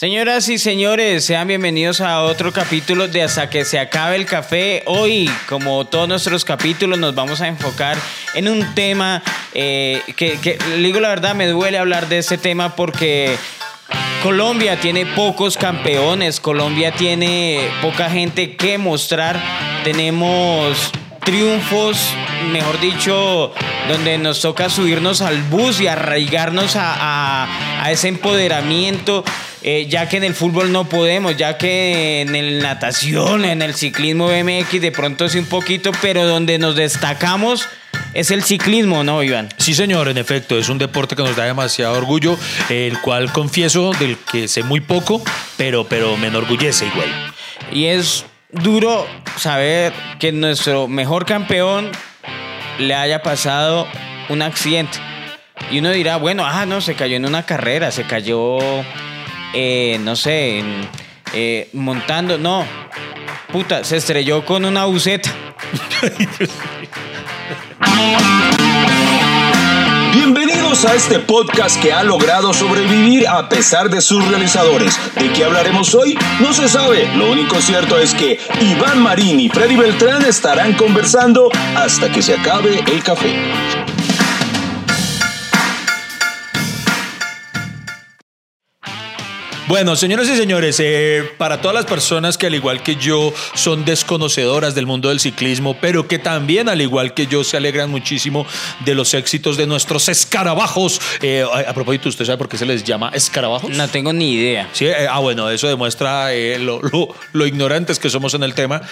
Señoras y señores, sean bienvenidos a otro capítulo de Hasta que se acabe el café. Hoy, como todos nuestros capítulos, nos vamos a enfocar en un tema eh, que, digo la verdad, me duele hablar de este tema porque Colombia tiene pocos campeones, Colombia tiene poca gente que mostrar. Tenemos triunfos, mejor dicho, donde nos toca subirnos al bus y arraigarnos a ese empoderamiento. Eh, ya que en el fútbol no podemos, ya que en el natación, en el ciclismo BMX de pronto sí un poquito, pero donde nos destacamos es el ciclismo, ¿no, Iván? Sí, señor, en efecto, es un deporte que nos da demasiado orgullo, el cual confieso del que sé muy poco, pero, pero me enorgullece igual. Y es duro saber que nuestro mejor campeón le haya pasado un accidente. Y uno dirá, bueno, ah, no, se cayó en una carrera, se cayó eh, no sé, eh, montando, no, puta, se estrelló con una buceta. Bienvenidos a este podcast que ha logrado sobrevivir a pesar de sus realizadores. ¿De qué hablaremos hoy? No se sabe. Lo único cierto es que Iván Marín y Freddy Beltrán estarán conversando hasta que se acabe el café. Bueno, señoras y señores, eh, para todas las personas que al igual que yo son desconocedoras del mundo del ciclismo, pero que también al igual que yo se alegran muchísimo de los éxitos de nuestros escarabajos. Eh, a, a, propósito, ¿usted sabe por qué se les llama escarabajos? No tengo ni idea. Sí, eh, ah, bueno, eso demuestra lo, lo, lo, ignorantes que somos en el tema.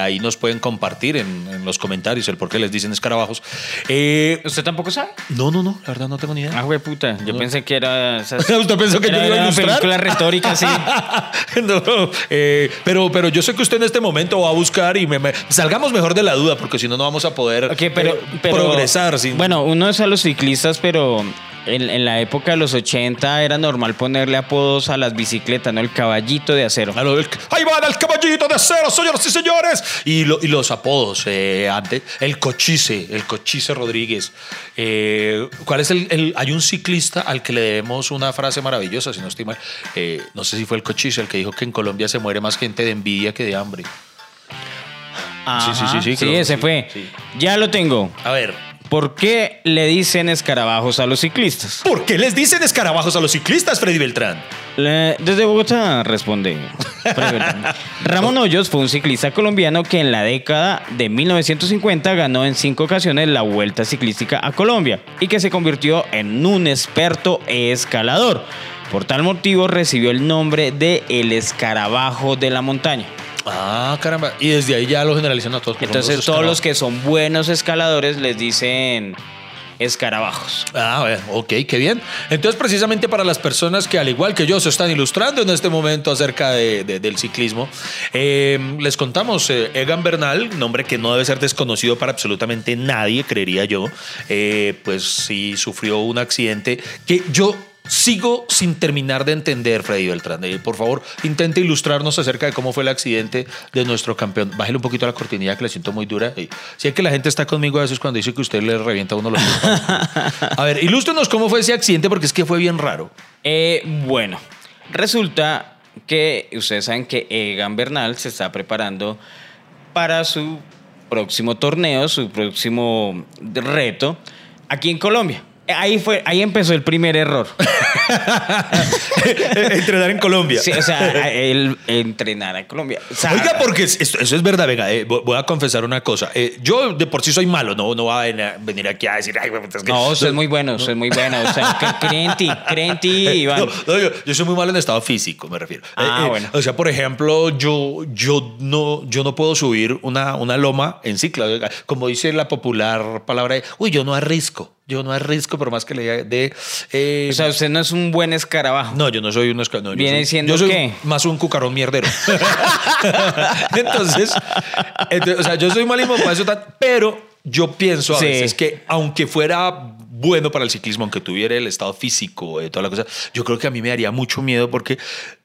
ahí nos pueden compartir en, en, los comentarios el por qué les dicen escarabajos. ¿Usted tampoco sabe? No, no, no, la verdad no tengo ni idea. Ah, güey, puta. Yo No. pensé que era. ¿Usted pensó que yo era iba a ilustrar? Retórica, sí. no, eh, pero, pero yo sé que usted en este momento va a buscar y me, me- salgamos mejor de la duda, porque si no, no vamos a poder pero, eh, pero- progresar. Sin... Bueno, uno es a los ciclistas, pero en, en la época de los 80 era normal ponerle apodos a las bicicletas, ¿no? El caballito de acero. Ahí van el caballito de acero, señoras y señores. Y, lo- y los apodos, eh, antes, el cochise, el cochise Rodríguez. Eh, ¿Cuál es el, el- Hay un ciclista al que le debemos una frase maravillosa, si no estoy mal. Eh, no sé si fue el cochise el que dijo que en Colombia se muere más gente de envidia que de hambre. Ajá. sí, sí, sí, creo que ese sí, fue. sí. Ya lo tengo. A ver, ¿Por qué le dicen escarabajos a los ciclistas? ¿por qué les dicen escarabajos a los ciclistas, Freddy Beltrán? Le- Desde Bogotá responde. Ramón Hoyos fue un ciclista colombiano que en la década de 1950 ganó en cinco ocasiones la Vuelta Ciclística a Colombia y que se convirtió en un experto escalador. Por tal motivo recibió el nombre de el escarabajo de la montaña. Ah, caramba. Y desde ahí ya lo generalizan a todos. Entonces los todos los que son buenos escaladores les dicen escarabajos. Ah, bueno, ok, qué bien. Entonces, precisamente para las personas que, al igual que yo, se están ilustrando en este momento acerca de- de- del ciclismo, eh, les contamos, eh, Egan Bernal, nombre que no debe ser desconocido para absolutamente nadie, creería yo, eh, pues sí sufrió un accidente que yo sigo sin terminar de entender, Freddy Beltrán. Eh, por favor, intente ilustrarnos acerca de cómo fue el accidente de nuestro campeón. Bájale un poquito la cortinilla que la siento muy dura. Si es que la gente está conmigo a veces cuando dice que usted le revienta a uno los A ver, ilústrenos cómo fue ese accidente porque es que fue bien raro. Eh, bueno, resulta que ustedes saben que Egan Bernal se está preparando para su próximo torneo, su próximo reto aquí en Colombia. Ahí fue, ahí empezó el primer error. Entrenar en Colombia. Sí, o sea, el entrenar en Colombia. O sea, Oiga, porque eso es verdad, venga, eh, vo- voy a confesar una cosa. Eh, yo de por sí soy malo, no, no va a ven- venir aquí a decir, ay, es que- no, usted es muy bueno, usted es muy bueno. O sea, que- cree en ti, cree en ti, Eh, Iván. no, no, yo, yo soy muy malo en estado físico, me refiero. Ah, bueno. O sea, por ejemplo, yo, yo, no, yo no puedo subir una, una loma en cicla. Como dice la popular palabra, de, uy, yo no arrisco. Yo no arrisco, por más que le de. eh, O sea, usted no es un buen escarabajo. no, yo no soy un esca- no, yo ¿Viene soy- siendo yo soy qué? Más un cucarón mierdero. entonces, entonces, o sea, yo soy malísimo para eso, pero yo pienso a Sí. veces que aunque fuera bueno para el ciclismo, aunque tuviera el estado físico, eh, toda la cosa, yo creo que a mí me daría mucho miedo porque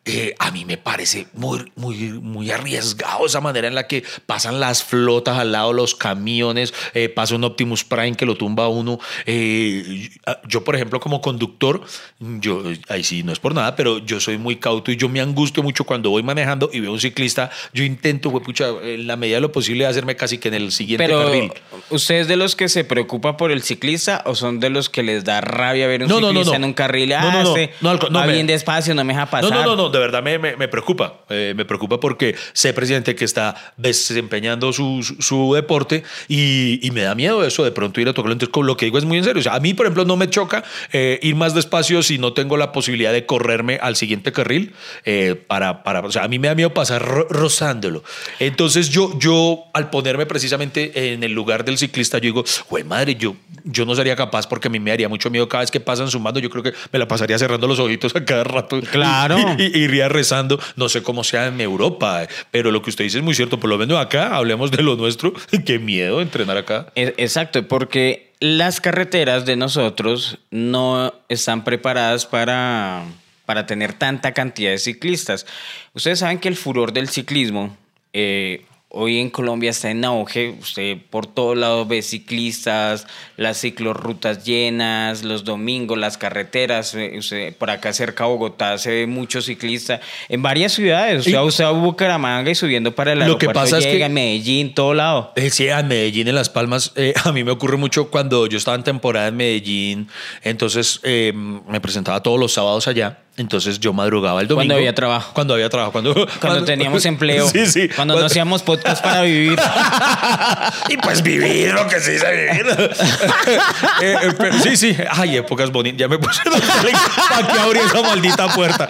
eh, a mí me parece muy, muy, muy arriesgado esa manera en la que pasan las flotas al lado, los camiones, eh, pasa un Optimus Prime que lo tumba a uno. Eh, yo, por ejemplo, como conductor, yo, ahí sí, no es por nada, pero yo soy muy cauto y yo me angustio mucho cuando voy manejando y veo un ciclista. Yo intento, pucha, en la medida de lo posible, hacerme casi que en el siguiente pero, carril. ¿Usted es de los que se preocupa por el ciclista o son de los que les da rabia ver un ciclista en un carril? Ah, no, no, este va bien despacio, no me deja pasar. No, no, no, de verdad me, me, preocupa. Eh, me preocupa porque sé, presidente, que está desempeñando su, su, deporte y, y, me da miedo eso de pronto ir a tocarlo. Entonces, lo que digo es muy en serio. O sea, a mí, por ejemplo, no me choca eh, ir más despacio si no tengo la posibilidad de correrme al siguiente carril eh, para, para, o sea, a mí me da miedo pasar rozándolo. Entonces, yo, yo, al ponerme precisamente en el lugar del ciclista, yo digo, güey, madre, yo, yo no sería capaz porque a mí me haría mucho miedo cada vez que pasan sumando. Yo creo que me la pasaría cerrando los ojitos a cada rato. Claro. Y, iría rezando. No sé cómo sea en Europa, pero lo que usted dice es muy cierto. Por lo menos acá, hablemos de lo nuestro. Qué miedo entrenar acá. Exacto, porque las carreteras de nosotros no están preparadas para, para tener tanta cantidad de ciclistas. Ustedes saben que el furor del ciclismo eh, Hoy en Colombia está en auge, usted por todos lados ve ciclistas, las ciclorrutas llenas, los domingos, las carreteras, eh, usted, por acá cerca de Bogotá se ve muchos ciclistas, en varias ciudades, usted, usted va a Bucaramanga y subiendo para el aeropuerto, Lo que pasa llega es que, en Medellín, todo lado. Eh, sí, en Medellín, en Las Palmas, eh, a mí me ocurre mucho cuando yo estaba en temporada en Medellín, entonces me presentaba todos los sábados allá entonces yo madrugaba el domingo. Cuando había trabajo. Cuando había trabajo. Cuando, cuando, teníamos empleo. Sí, sí. Cuando, no hacíamos podcast para vivir. y pues vivir lo que se dice vivir. Eh, eh, sí, sí. Ay, épocas bonitas. Ya me puse para que abrir esa maldita puerta.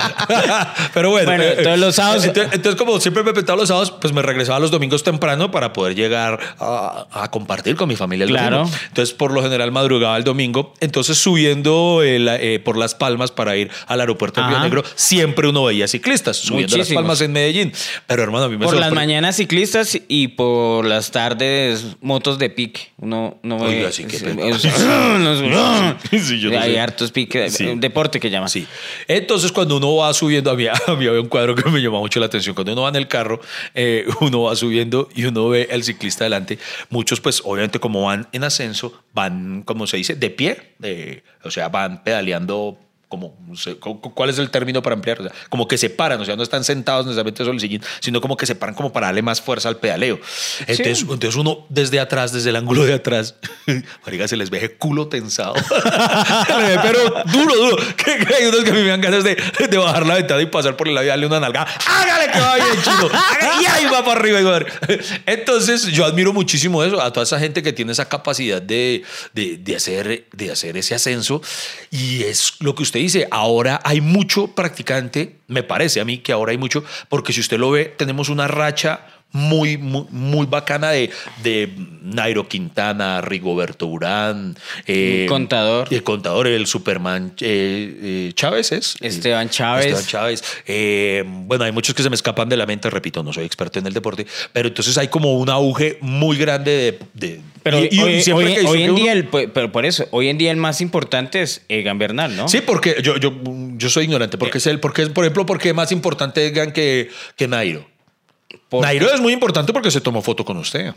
pero bueno. Bueno, eh, todos los sábados. Entonces, como siempre me petaba los sábados, pues me regresaba los domingos temprano para poder llegar a, compartir con mi familia el claro. domingo. Entonces, por lo general, madrugaba el domingo. Entonces, subiendo por las palmas para ir al aeropuerto Río Negro, siempre uno veía ciclistas subiendo las palmas en Medellín. Pero hermano, a mí me Por las mañanas ciclistas y por las tardes motos de pique. Uno no que Hay hartos piques. Deporte que llama. Sí. Entonces, cuando uno va subiendo, había, había un cuadro que me llamó mucho la atención. Cuando uno va en el carro, eh, uno va subiendo y uno ve el ciclista delante. Muchos, pues, obviamente, como van en ascenso, van, como se dice, de pie. O sea, van pedaleando como, ¿cuál es el término para ampliar? O sea, como que se paran, o sea, no están sentados necesariamente sobre el sillín, sino como que se paran como para darle más fuerza al pedaleo. Entonces, entonces uno desde atrás, desde el ángulo de atrás, marica, se les ve culo tensado. Pero duro, duro. Que hay unos que a mí me dan ganas de, de bajar la ventana y pasar por el lado y darle una nalgada. ¡Hágale que va bien, chico! Y ahí va para arriba. Entonces, yo admiro muchísimo eso, a toda esa gente que tiene esa capacidad de, de, de hacer, de hacer ese ascenso. Y es lo que usted dice, ahora hay mucho practicante, me parece a mí que ahora hay mucho, porque si usted lo ve, tenemos una racha muy, muy, muy bacana de, de Nairo Quintana, Rigoberto Urán. Eh, el contador. El contador, el Superman eh, eh, Chávez es. Esteban Chávez. Esteban Chávez. bueno, hay muchos que se me escapan de la mente, repito, no soy experto en el deporte, pero entonces hay como un auge muy grande de... pero hoy, en día, el, pero por eso, hoy en día el más importante es Egan Bernal, ¿no? Sí, porque yo, yo, yo soy ignorante, porque es el, porque es, por ejemplo, porque es más importante Egan que, que Nairo. Nairo es muy importante porque se tomó foto con usted.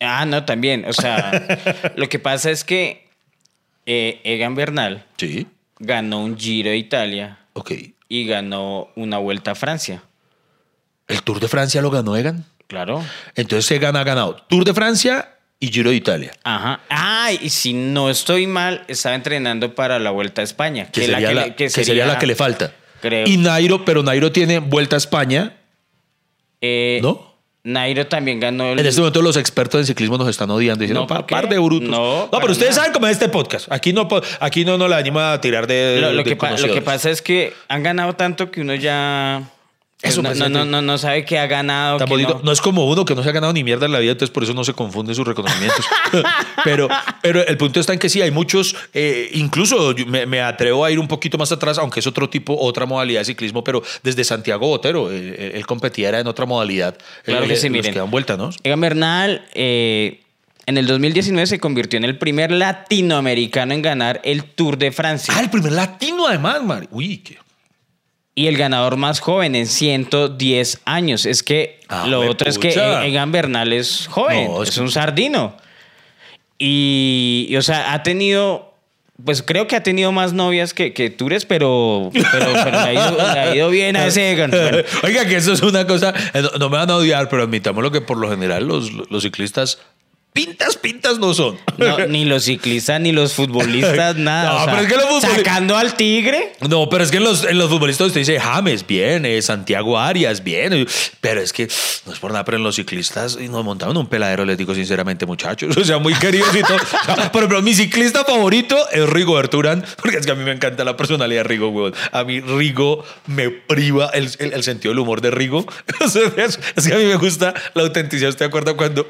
Ah, no, también. O sea, lo que pasa es que eh, Egan Bernal sí. ganó un Giro de Italia. Ok. Y ganó una vuelta a Francia. ¿El Tour de Francia lo ganó Egan? Claro. Entonces Egan ha ganado Tour de Francia y Giro de Italia. Ajá. Ah, y si no estoy mal, estaba entrenando para la Vuelta a España. Que, sería, la que, sería, la que le falta. Creo. Y Nairo, pero Nairo tiene Vuelta a España eh, ¿No? Nairo también ganó En este momento los expertos en ciclismo nos están odiando diciendo, no, par, de brutos. No, pero ustedes saben cómo es este podcast. Aquí no, aquí no nos la anima a tirar de... Lo, lo que, lo que pasa es que han ganado tanto que uno ya eso no, no, no, no, sabe que ha ganado. no. es como uno que no se ha ganado ni mierda en la vida, entonces por eso no se confunden sus reconocimientos. pero, pero el punto está en que sí, hay muchos, eh, incluso me, atrevo a ir un poquito más atrás, aunque es otro tipo, otra modalidad de ciclismo, pero desde Santiago Botero, eh, él, competía era en otra modalidad. Claro que sí, miren. que dan vuelta, ¿no? Egan Bernal, eh, en el 2019 se convirtió en el primer latinoamericano en ganar el Tour de Francia. Ah, el primer latino además, Mari. Uy, qué y el ganador más joven en 110 años. Es que Ah, lo otro es que huepucha. Egan Bernal es joven, No, es es que- un sardino. Y, y, o sea, ha tenido, pues creo que ha tenido más novias que, que Tures, pero, pero, pero le, ha ido, le ha ido bien a ese Egan. Bueno, Oiga, que eso es una cosa. eh, No, no me van a odiar, pero admitámoslo que por lo general los, los ciclistas pintas, pintas no son. no, ni los ciclistas ni los futbolistas, nada. No, o sea, pero es que los futboli- Sacando al tigre. No, pero es que en los, en los futbolistas usted dice James, bien, eh, Santiago Arias, bien. Pero es que no es por nada, pero en los ciclistas nos montaron un peladero, les digo sinceramente, muchachos. O sea, muy queridos y todo. Por ejemplo, mi ciclista favorito es Rigo Berturán, porque es que a mí me encanta la personalidad de Rigo, weón. A mí Rigo me priva el, el- el sentido del humor de Rigo. O sea, es, que a mí me gusta la autenticidad. ¿Usted acuerda cuando,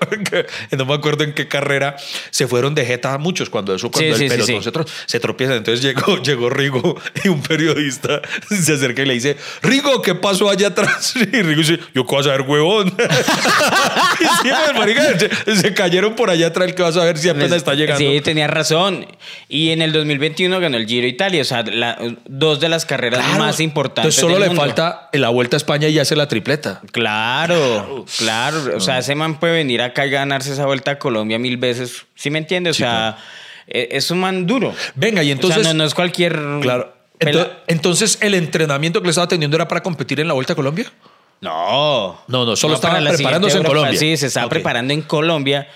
no me acuerdo en qué carrera se fueron de jeta muchos cuando eso, cuando Sí, el sí, pelotón sí. se tro- se tropiezan. Entonces llegó, llegó Rigo y un periodista se acerca y le dice, Rigo, ¿qué pasó allá atrás? Y Rigo dice, yo qué vas a ver, huevón. y pues, marica, se, se cayeron por allá atrás, que vas a ver si apenas está llegando. Sí, tenía razón. Y en el 2021 ganó el Giro Italia, o sea, la- dos de las carreras Claro. más importantes. Entonces solo del le falta la Vuelta a España y hace la tripleta. Claro, claro. O sea, ese man puede venir acá y ganarse esa vuelta a Colombia mil veces. ¿Sí me entiende? O sea, e- es un man duro. Venga, y entonces... o sea, no, no es cualquier. Claro. Entonces, entonces, ¿el entrenamiento que le estaba teniendo era para competir en la Vuelta a Colombia? No. No, no, solo estaba para la preparándose en. Colombia. Sí, se estaba preparando en Colombia.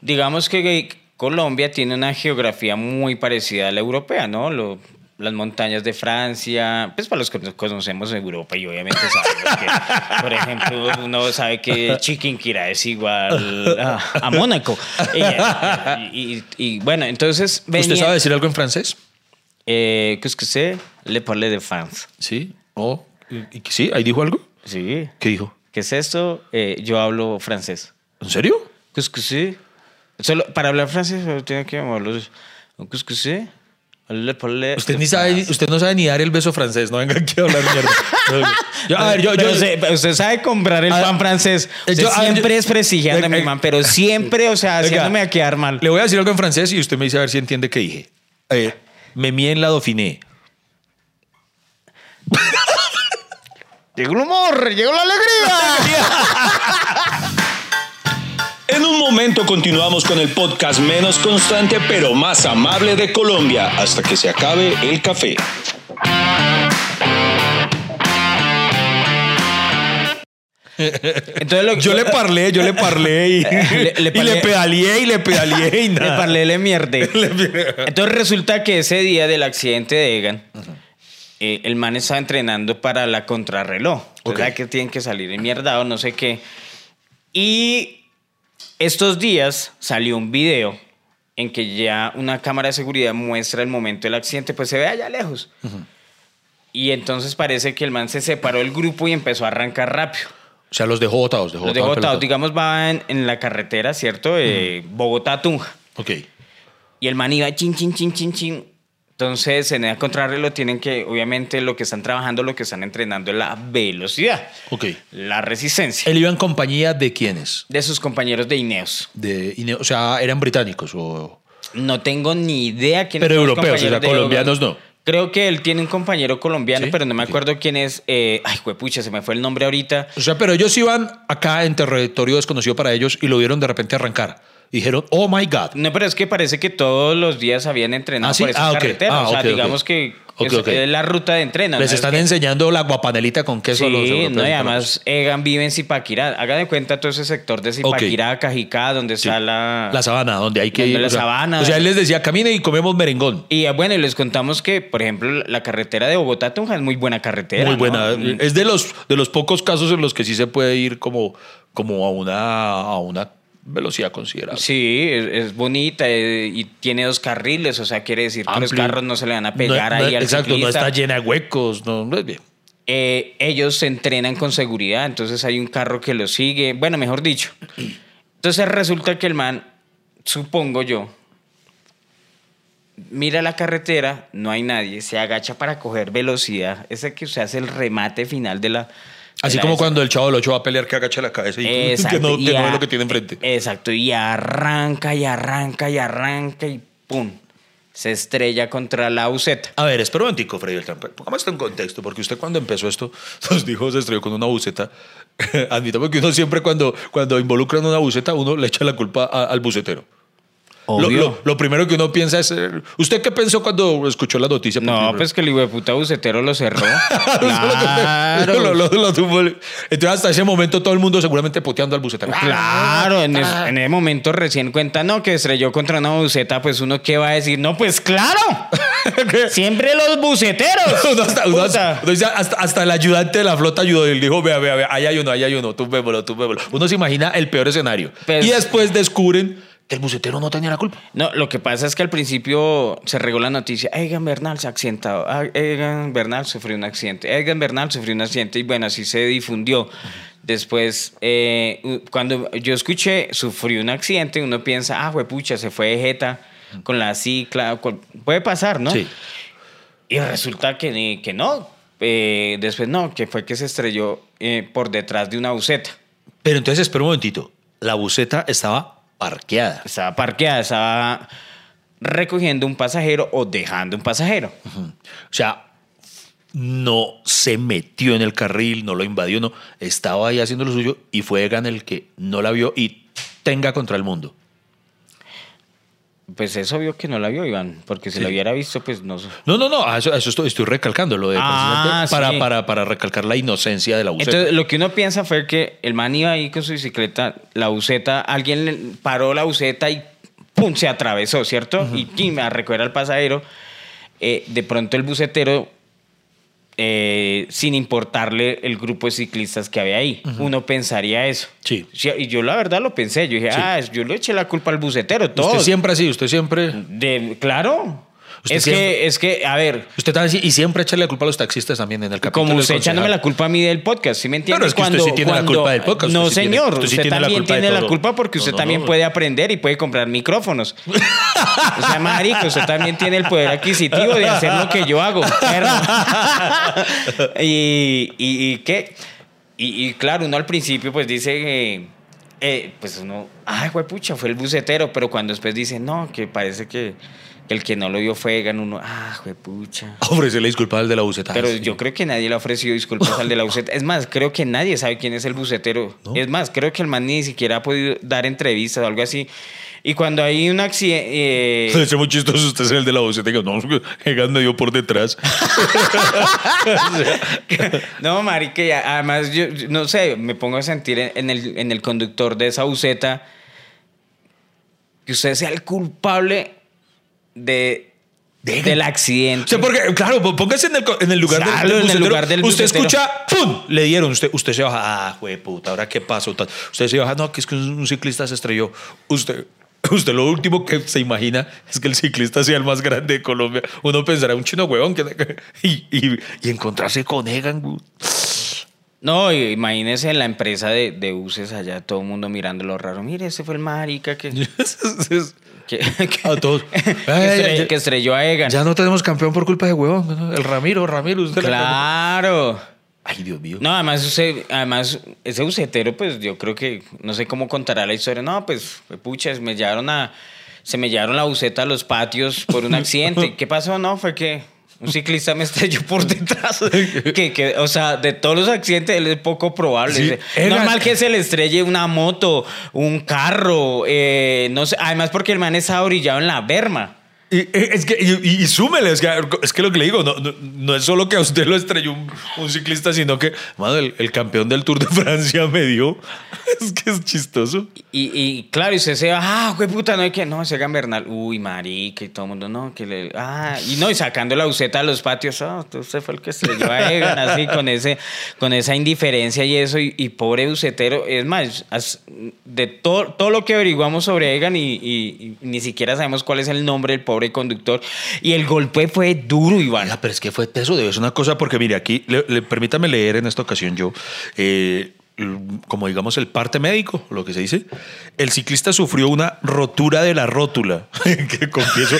Digamos que Colombia tiene una geografía muy parecida a la europea, ¿no? Lo- las montañas de Francia, pues para los que nos conocemos en Europa y obviamente sabemos que, por ejemplo, uno sabe que Chiquinquirá es igual a, a Mónaco. Y, y- y- bueno, entonces venía... ¿Usted sabe decir algo en francés? Eh, ¿Qué es que sé? Le parle de France. Sí. Oh, ¿y- ¿Sí? ¿Ahí dijo algo? Sí. ¿Qué dijo? ¿Qué es esto? Eh, yo hablo francés. ¿En serio? Qu'est-ce que c'est? Solo, para hablar francés solo tiene que. Qu'est-ce que c'est? Le parle Usted, ni sabe, usted no sabe ni dar el beso francés. No venga aquí a hablar mierda. Yo- a ver, yo, yo- usted, usted sabe comprar el pan francés. Usted yo- siempre es prestigiando a mi man, pero siempre, o sea, haciéndome a quedar mal. Le voy a decir algo en francés y usted me dice a ver si entiende qué dije. Eh, me mía en la Dauphiné. Llegó el humor, llegó la alegría. En un momento continuamos con el podcast menos constante pero más amable de Colombia hasta que se acabe el café. Entonces lo, Yo le parlé, yo le parlé y Le- le y le pedaleé y le pedaleé y Le nada. parlé, le mierde. Entonces resulta que ese día del accidente de Egan, eh, el man estaba entrenando para la contrarreloj. O Ok. sea, que tienen que salir en mierda o no sé qué. Y estos días salió un video en que ya una cámara de seguridad muestra el momento del accidente, pues se ve allá lejos. Y entonces parece que el man se separó del grupo y empezó a arrancar rápido. O sea, los dejó botados. Dejó Los de botado el Bogotá, pelotón. digamos, va en, en la carretera, ¿cierto? Eh, Bogotá-Tunja. Ok. Y el man iba chin, chin, chin, chin, chin. Entonces, en el contrarreloj tienen que, obviamente, lo que están trabajando, lo que están entrenando es la velocidad, Ok. la resistencia ¿Él iba en compañía de quiénes? de sus compañeros de Ineos. De, Ine- o sea, eran británicos o... No tengo ni idea quiénes Pero europeos, o sea, colombianos no. Creo que él tiene un compañero colombiano, ¿Sí? pero no me acuerdo quién es. Eh, ay, pucha, se me fue el nombre ahorita. O sea, pero ellos iban acá en territorio desconocido para ellos y lo vieron de repente arrancar. Dijeron, oh my God. No, pero es que parece que todos los días habían entrenado ¿Ah, sí? por esa Ah, carretera. Ah, o sea, digamos que es, es la ruta de entreno. Les ¿no? Es están que- enseñando la guapanelita con queso a los Sí, europeos. no, y además Egan vive en Zipaquirá. Haga de cuenta todo ese sector de Zipaquirá, Cajicá, donde Sí. está la... La sabana, donde hay que Donde ir. la o sea, sabana. O sea, él les decía, camine y comemos merengón. Y eh, bueno, y les contamos que, por ejemplo, la carretera de Bogotá a Tunja es muy buena carretera. Muy buena. Mm. Es de los, de los pocos casos en los que sí se puede ir como, como a, una, a una velocidad considerable. Sí, es, es bonita eh, y tiene dos carriles, o sea, quiere decir que los carros no se le van a pegar No- no- ahí al Exacto, no está llena de huecos. No, no es bien. Eh, ellos se entrenan con seguridad, entonces hay un carro que los sigue, bueno, mejor dicho. Entonces resulta que el man, supongo yo, mira la carretera, no hay nadie, se agacha para coger velocidad, ese que se hace el remate final de la... Así como cuando el chavo lo echó a pelear que agacha la cabeza y Exacto, que no, que no ve lo que tiene enfrente. Exacto, y arranca y arranca y arranca y ¡pum! se estrella contra la buceta. A ver, espera un momentico, Freddy Beltrán. Pongamos esto en contexto, porque usted cuando empezó esto nos dijo se estrelló con una buceta. Admitamos que uno siempre cuando, cuando involucran una buceta, uno le echa la culpa a- al bucetero. Lo, Obvio. lo- lo primero que uno piensa es... eh, ¿Usted qué pensó cuando escuchó la noticia? No, pues que el hijo de puta bucetero lo cerró. Claro. lo-. Entonces, hasta ese momento, todo el mundo seguramente poteando al bucetero. Claro, en, es- en ese momento recién cuenta, no, que estrelló contra una buceta, pues uno qué va a decir, no, pues claro, siempre los buceteros. Uno hasta, uno hasta- uno dice, hasta- hasta el ayudante de la flota ayudó y dijo, vea, vea, vea, ahí hay uno, ahí hay uno, tumbémoslo, tumbémoslo. Uno se imagina el peor escenario. Pues- y después descubren que el bucetero no tenía la culpa. No, lo que pasa es que al principio se regó la noticia, Egan Bernal se ha accidentado, Ah, Egan Bernal sufrió un accidente, Egan Bernal sufrió un accidente y bueno, así se difundió. Después, eh, cuando yo escuché sufrió un accidente, uno piensa, ah, pucha, se fue de jeta con la cicla, puede pasar, ¿no? Sí. Y resulta que, que no. Eh, después no, que fue que se estrelló eh, por detrás de una buceta. Pero entonces, espera un momentito. La buceta estaba parqueada. Estaba parqueada, estaba recogiendo un pasajero o dejando un pasajero. O sea, no se metió en el carril, no lo invadió, no. Estaba ahí haciendo lo suyo y fue Egan el que no la vio y tenga contra el mundo. Pues es obvio que no la vio, Iván, porque si Sí. la hubiera visto, pues no. No, no, no, eso, estoy, estoy recalcando lo de Ah, precisamente para, sí. para, para recalcar la inocencia de la buceta. Entonces, lo que uno piensa fue que el man iba ahí con su bicicleta, la buceta, alguien le paró la buceta y ¡pum! se atravesó, ¿cierto? Y ¡pim! a recoger al pasajero. Eh, de pronto el bucetero, eh, sin importarle el grupo de ciclistas que había ahí, uno pensaría eso. Sí. Y yo la verdad lo pensé. Yo dije, ah, yo le eché la culpa al bucetero. Todo. usted siempre así, usted siempre... De, claro. Usted Es siempre- que, es que, a ver, Usted también y siempre echarle la culpa a los taxistas también en el capítulo. como usted echándome la culpa a mí del podcast, ¿sí me entiende? Claro, es que usted sí tiene la culpa del podcast, No, usted sí tiene- señor, usted tiene la también culpa tiene la culpa porque No, usted no, también no. puede aprender y puede comprar micrófonos. o sea, marico, usted también tiene el poder adquisitivo de hacer lo que yo hago. y, y, y qué? Y, y claro, uno al principio pues dice... eh, eh, pues uno, ay, pucha, fue el bucetero, pero cuando después dice, no, que parece que el que no lo vio fue Egan, uno, ah, pucha. Ofrecerle disculpa al de la buceta. Pero Sí. yo creo que nadie le ha ofrecido disculpas al de la buceta. Es más, creo que nadie sabe quién es el bucetero. ¿No? Es más, creo que el man ni siquiera ha podido dar entrevistas o algo así. Y cuando hay un accidente... Debe ser muy chistoso usted ser el de la buceta y diga, no, Egan me dio por detrás. no, marica, y además yo no sé, me pongo a sentir en- en el, en el conductor de esa buceta que usted sea el culpable de, De- del O accidente. sea, porque, claro, póngase en el, en el lugar del- Claro, del, en el lugar del Usted escucha, ¡pum! Le dieron. Usted, usted se baja, ah, güey, puta, ¿ahora qué pasó? Usted se baja, no, que es que un, ciclista se estrelló. Usted, usted lo último que se imagina es que el ciclista sea el más grande de Colombia. Uno pensará, un chino huevón, que, y, y, y encontrarse con Egan. No, imagínese en la empresa de, de buses allá, todo el mundo mirándolo raro. Mire, ese fue el marica que, que, que- A todos. que ya- estrelló a Egan. Ya no tenemos campeón por culpa de huevón. El Ramiro, Ramiro. Usted Claro. Ay, Dios mío. No, además, usted, además, ese bucetero, pues yo creo que, no sé cómo contará la historia. No, pues, pucha, me llevaron a, se me llevaron la buceta a los patios por un accidente. ¿Qué pasó? No, fue que un ciclista me estrelló por detrás. que, que, o sea, de todos los accidentes, él es poco probable. Sí, Es era- normal que se le estrelle una moto, un carro, eh, no sé. Además, porque el man estaba orillado en la berma. Y, eh, es que, y, y- súmele, es que, es que lo que le digo, no, no, no es solo que a usted lo estrelló un, un ciclista, sino que, mano, el, el campeón del Tour de Francia me dio. Es que es chistoso. Y, y claro, y usted se va, ah, güey, puta, no hay que, no, ese Gambernal, uy, marica, y todo el mundo, no, que le, ah, y no, y sacando la buceta a los patios, ah, usted fue el que estrelló a Egan, así, con, ese, con esa indiferencia y eso, y, y pobre bucetero, es más, de todo, todo lo que averiguamos sobre Egan y- y ni siquiera sabemos cuál es el nombre del pobre conductor, y el golpe fue duro, Iván. Pero es que fue teso, debe ser una cosa, porque mire, aquí, permítame leer en esta ocasión yo, eh, como digamos el parte médico, lo que se dice, el ciclista sufrió una rotura de la rótula, que confieso,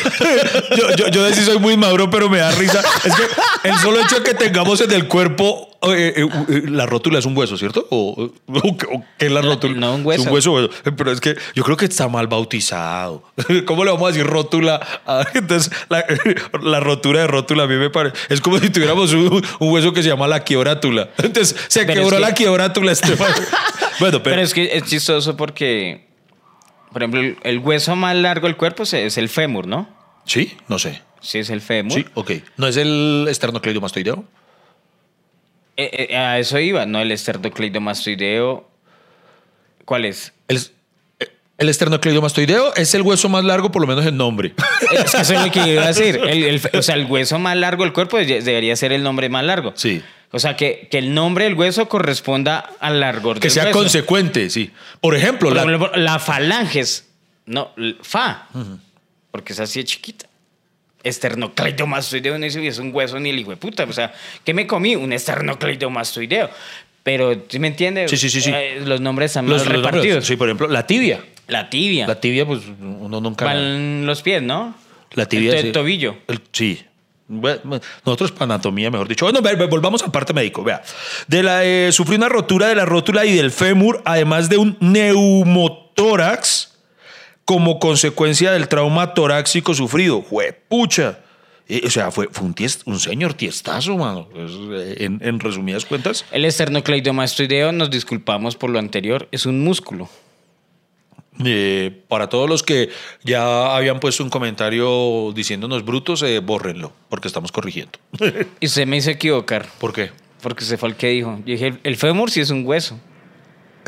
yo, yo, sí soy muy maduro, pero me da risa, es que el solo hecho de que tengamos en el cuerpo eh, eh, eh, la rótula es un hueso, ¿cierto? ¿O, o- o qué es la La- rótula? no, un hueso. Es un hueso, hueso. Pero es que yo creo que está mal bautizado. ¿Cómo le vamos a decir rótula? Ah, Entonces, la, la rotura de rótula a mí me parece. Es como si tuviéramos un, un hueso que se llama la quiorátula. Entonces, se Pero quebró es que- la quiorátula este man. Bueno, pero. Pero es que es chistoso porque, por ejemplo, el, el hueso más largo del cuerpo es, es el fémur, ¿no? Sí, no sé. Sí, es el fémur. Sí, ok. ¿No es el esternocleidomastoideo? Eh, eh, a eso iba, ¿no? El esternocleidomastoideo. ¿Cuál es? El, el esternocleidomastoideo es el hueso más largo, por lo menos en nombre. Es que eso es lo que iba a decir. El- el- o sea, el hueso más largo del cuerpo de- debería ser el nombre más largo. Sí. O sea, que, que el nombre del hueso corresponda al largor Que del sea hueso. consecuente, sí. Por ejemplo, Por la, la falanges. No, fa. Porque es así de chiquita. Esternocleidomastoideo no dice, "Uy, es un hueso ni el hijo de puta. O sea, ¿qué me comí? Un esternocleidomastoideo. Pero, ¿sí me entiendes? Sí, sí, sí, sí. Eh, los nombres están los- mal los nombres, repartidos. sí, por ejemplo, la tibia. La tibia. La tibia, pues uno nunca. Van los pies, ¿no? La tibia. El sí. tobillo. El- sí. Bueno, Nosotros para anatomía, mejor dicho. Bueno, ve- ve, volvamos al parte médico. Vea. De la, eh, sufrió una rotura de la rótula y del fémur, además de un neumotórax como consecuencia del trauma torácico sufrido. Juepucha. Eh, o sea, fue, fue un, ties- un señor tiestazo, mano. Eh, en, en resumidas cuentas. El esternocleidomastoideo, nos disculpamos por lo anterior, es un músculo. Eh, para todos los que ya habían puesto un comentario diciéndonos brutos, eh, bórrenlo, porque estamos corrigiendo. Y usted me hizo equivocar, ¿Por qué? porque se fue el que dijo. Yo dije, el fémur sí es un hueso.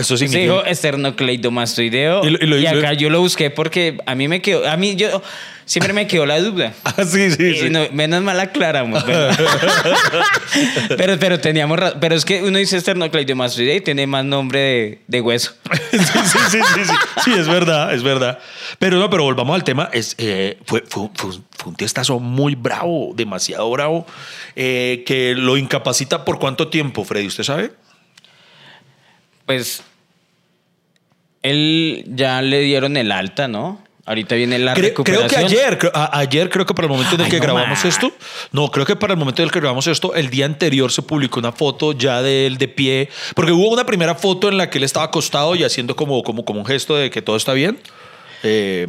Eso Se significa. dijo esternocleidomastoideo. Y Y, lo- y lo- y lo- acá yo lo busqué porque a mí me quedó, a mí yo siempre me quedó la duda. Ah, sí, sí, Y sí. no- menos mal aclaramos. pero, pero teníamos ra- Pero es que uno dice esternocleidomastoideo y tiene más nombre de, de hueso. sí, sí, sí, sí, sí. Sí, es verdad, es verdad. Pero no, pero volvamos al tema. Es, eh, fue, fue, fue un- fue un testazo muy bravo, demasiado bravo, eh, que lo incapacita por cuánto tiempo, Freddy, ¿usted sabe? Pues él ya le dieron el alta, ¿no? Ahorita viene la Cre- creo recuperación. que ayer, creo- a- ayer creo que para el momento en el Ay, que no grabamos esto, no, creo que para el momento en el que grabamos esto, el día anterior se publicó una foto ya de él de pie, porque hubo una primera foto en la que él estaba acostado y haciendo como, como, como un gesto de que todo está bien. Eh,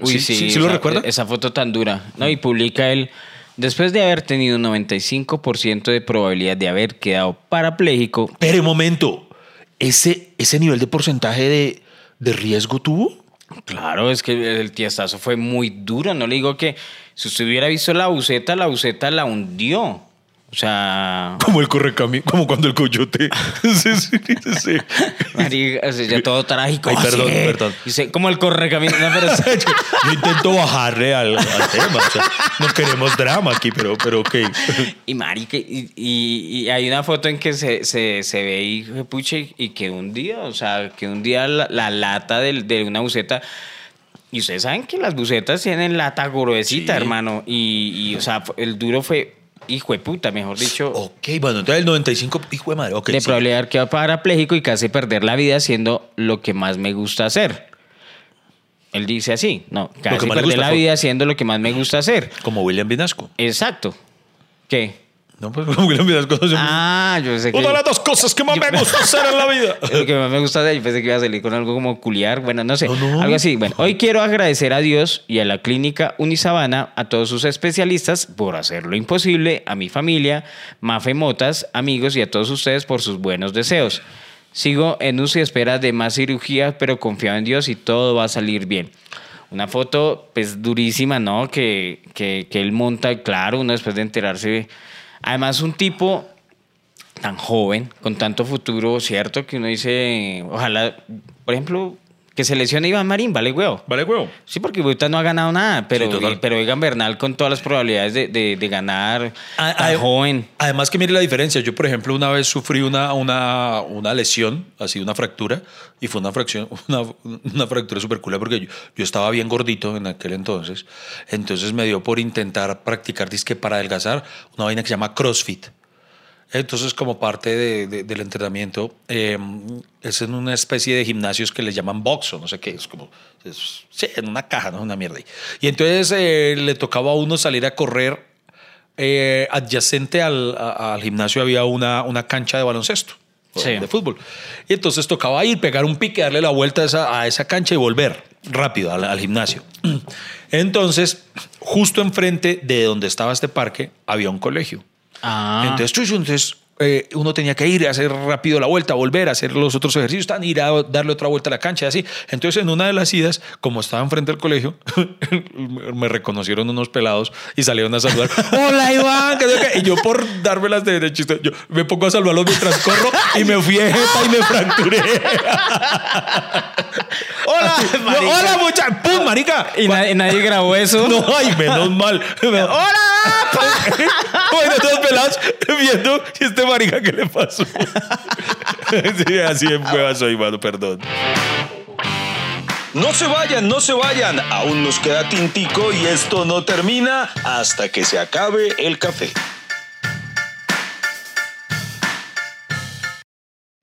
Uy, ¿sí, sí, sí, sí lo recuerda? Esa foto tan dura. ¿no? Y publica él, después de haber tenido un 95% de probabilidad de haber quedado parapléjico, Pero un momento, ¿ese, ese nivel de porcentaje de, de riesgo tuvo? Claro, es que el tiestazo fue muy duro. No le digo que si usted hubiera visto la buceta, la buceta la hundió. O sea, Como el correcamino, como cuando el coyote. sí, sí, sí. marica, o sea, ya todo trágico. Ay, perdón, así. perdón. Dice, como el correcamino. No, pero, Yo intento bajarle al, al tema. o sea, no queremos drama aquí, pero, pero ok. y marica, y, y- y hay una foto en que se, se, se ve y puche y que un día, o sea, que un día la, la lata del- de, una buceta. Y ustedes saben que las bucetas tienen lata gruesita, Sí. hermano. Y, y, o sea, el duro fue hijo de puta, mejor dicho. Ok, bueno, entonces el 95, hijo de madre, ok. de sí. probabilidad haber quedado parapléjico y casi perder la vida haciendo lo que más me gusta hacer. Él dice así, no, casi perder gusta, la vida haciendo lo que más me gusta hacer. Como William Vinasco. Exacto. ¿Qué? No, pues como William Vinasco. Ah, yo sé que... Una de las dos cosas que más me gusta hacer en la vida. Lo que más me gusta hacer. Yo pensé que iba a salir con algo como culiar. Bueno, no sé. No, no. Algo así. Bueno, hoy quiero agradecer a Dios y a la clínica Unisabana, a todos sus especialistas por hacer lo imposible, a mi familia, Mafe Motas, amigos y a todos ustedes por sus buenos deseos. Sigo en uso y espera de más cirugía, pero confío en Dios y todo va a salir bien. Una foto, pues durísima, ¿no? Que, que, que él monta, claro, uno después de enterarse. Además, un tipo tan joven, con tanto futuro, ¿cierto? Que uno dice, ojalá, por ejemplo, que se lesione Iván Marín, vale, huevo. Vale, huevo. Sí, porque ahorita no ha ganado nada, pero, Sí, pero Egan Bernal con todas las probabilidades de, de- de ganar, A- tan a- joven. Además que mire la diferencia. Yo, por ejemplo, una vez sufrí una, una, una lesión, así una fractura, y fue una, fracción, una, una fractura súper cool porque yo, yo estaba bien gordito en aquel entonces. Entonces me dio por intentar practicar disque para adelgazar una vaina que se llama CrossFit. Entonces, como parte de- de- del entrenamiento, eh, es en una especie de gimnasios que les llaman box o no sé qué, es como, es- sí, en una caja, ¿no? Una mierda. ahí. Y entonces eh, le tocaba a uno salir a correr eh, adyacente al, a- al gimnasio había una, una cancha de baloncesto, Sí. de fútbol. Y entonces tocaba ir, pegar un pique, darle la vuelta a esa, a esa cancha y volver rápido al, al gimnasio. Entonces, justo enfrente de donde estaba este parque había un colegio. Ah, Entonces, chuchu, entonces eh, uno tenía que ir a hacer rápido la vuelta, volver a hacer los otros ejercicios, tan, ir a darle otra vuelta a la cancha, así. Entonces, en una de las idas, como estaba enfrente del colegio, me reconocieron unos pelados y salieron a saludar. ¡Hola, Iván! Y yo, por dármelas de, de chiste, yo me pongo a salvarlos mientras corro y me fui de jeta y me fracturé. Hola, marica. ¡Hola, muchacha! ¡Pum, marica! y na- nadie grabó eso. No, ay, menos mal. ¡Hola! bueno, todos pelados viendo ¿y este marica qué le pasó. sí, así me pasó, Iván, perdón. No se vayan, no se vayan. Aún nos queda tintico y esto no termina hasta que se acabe el café.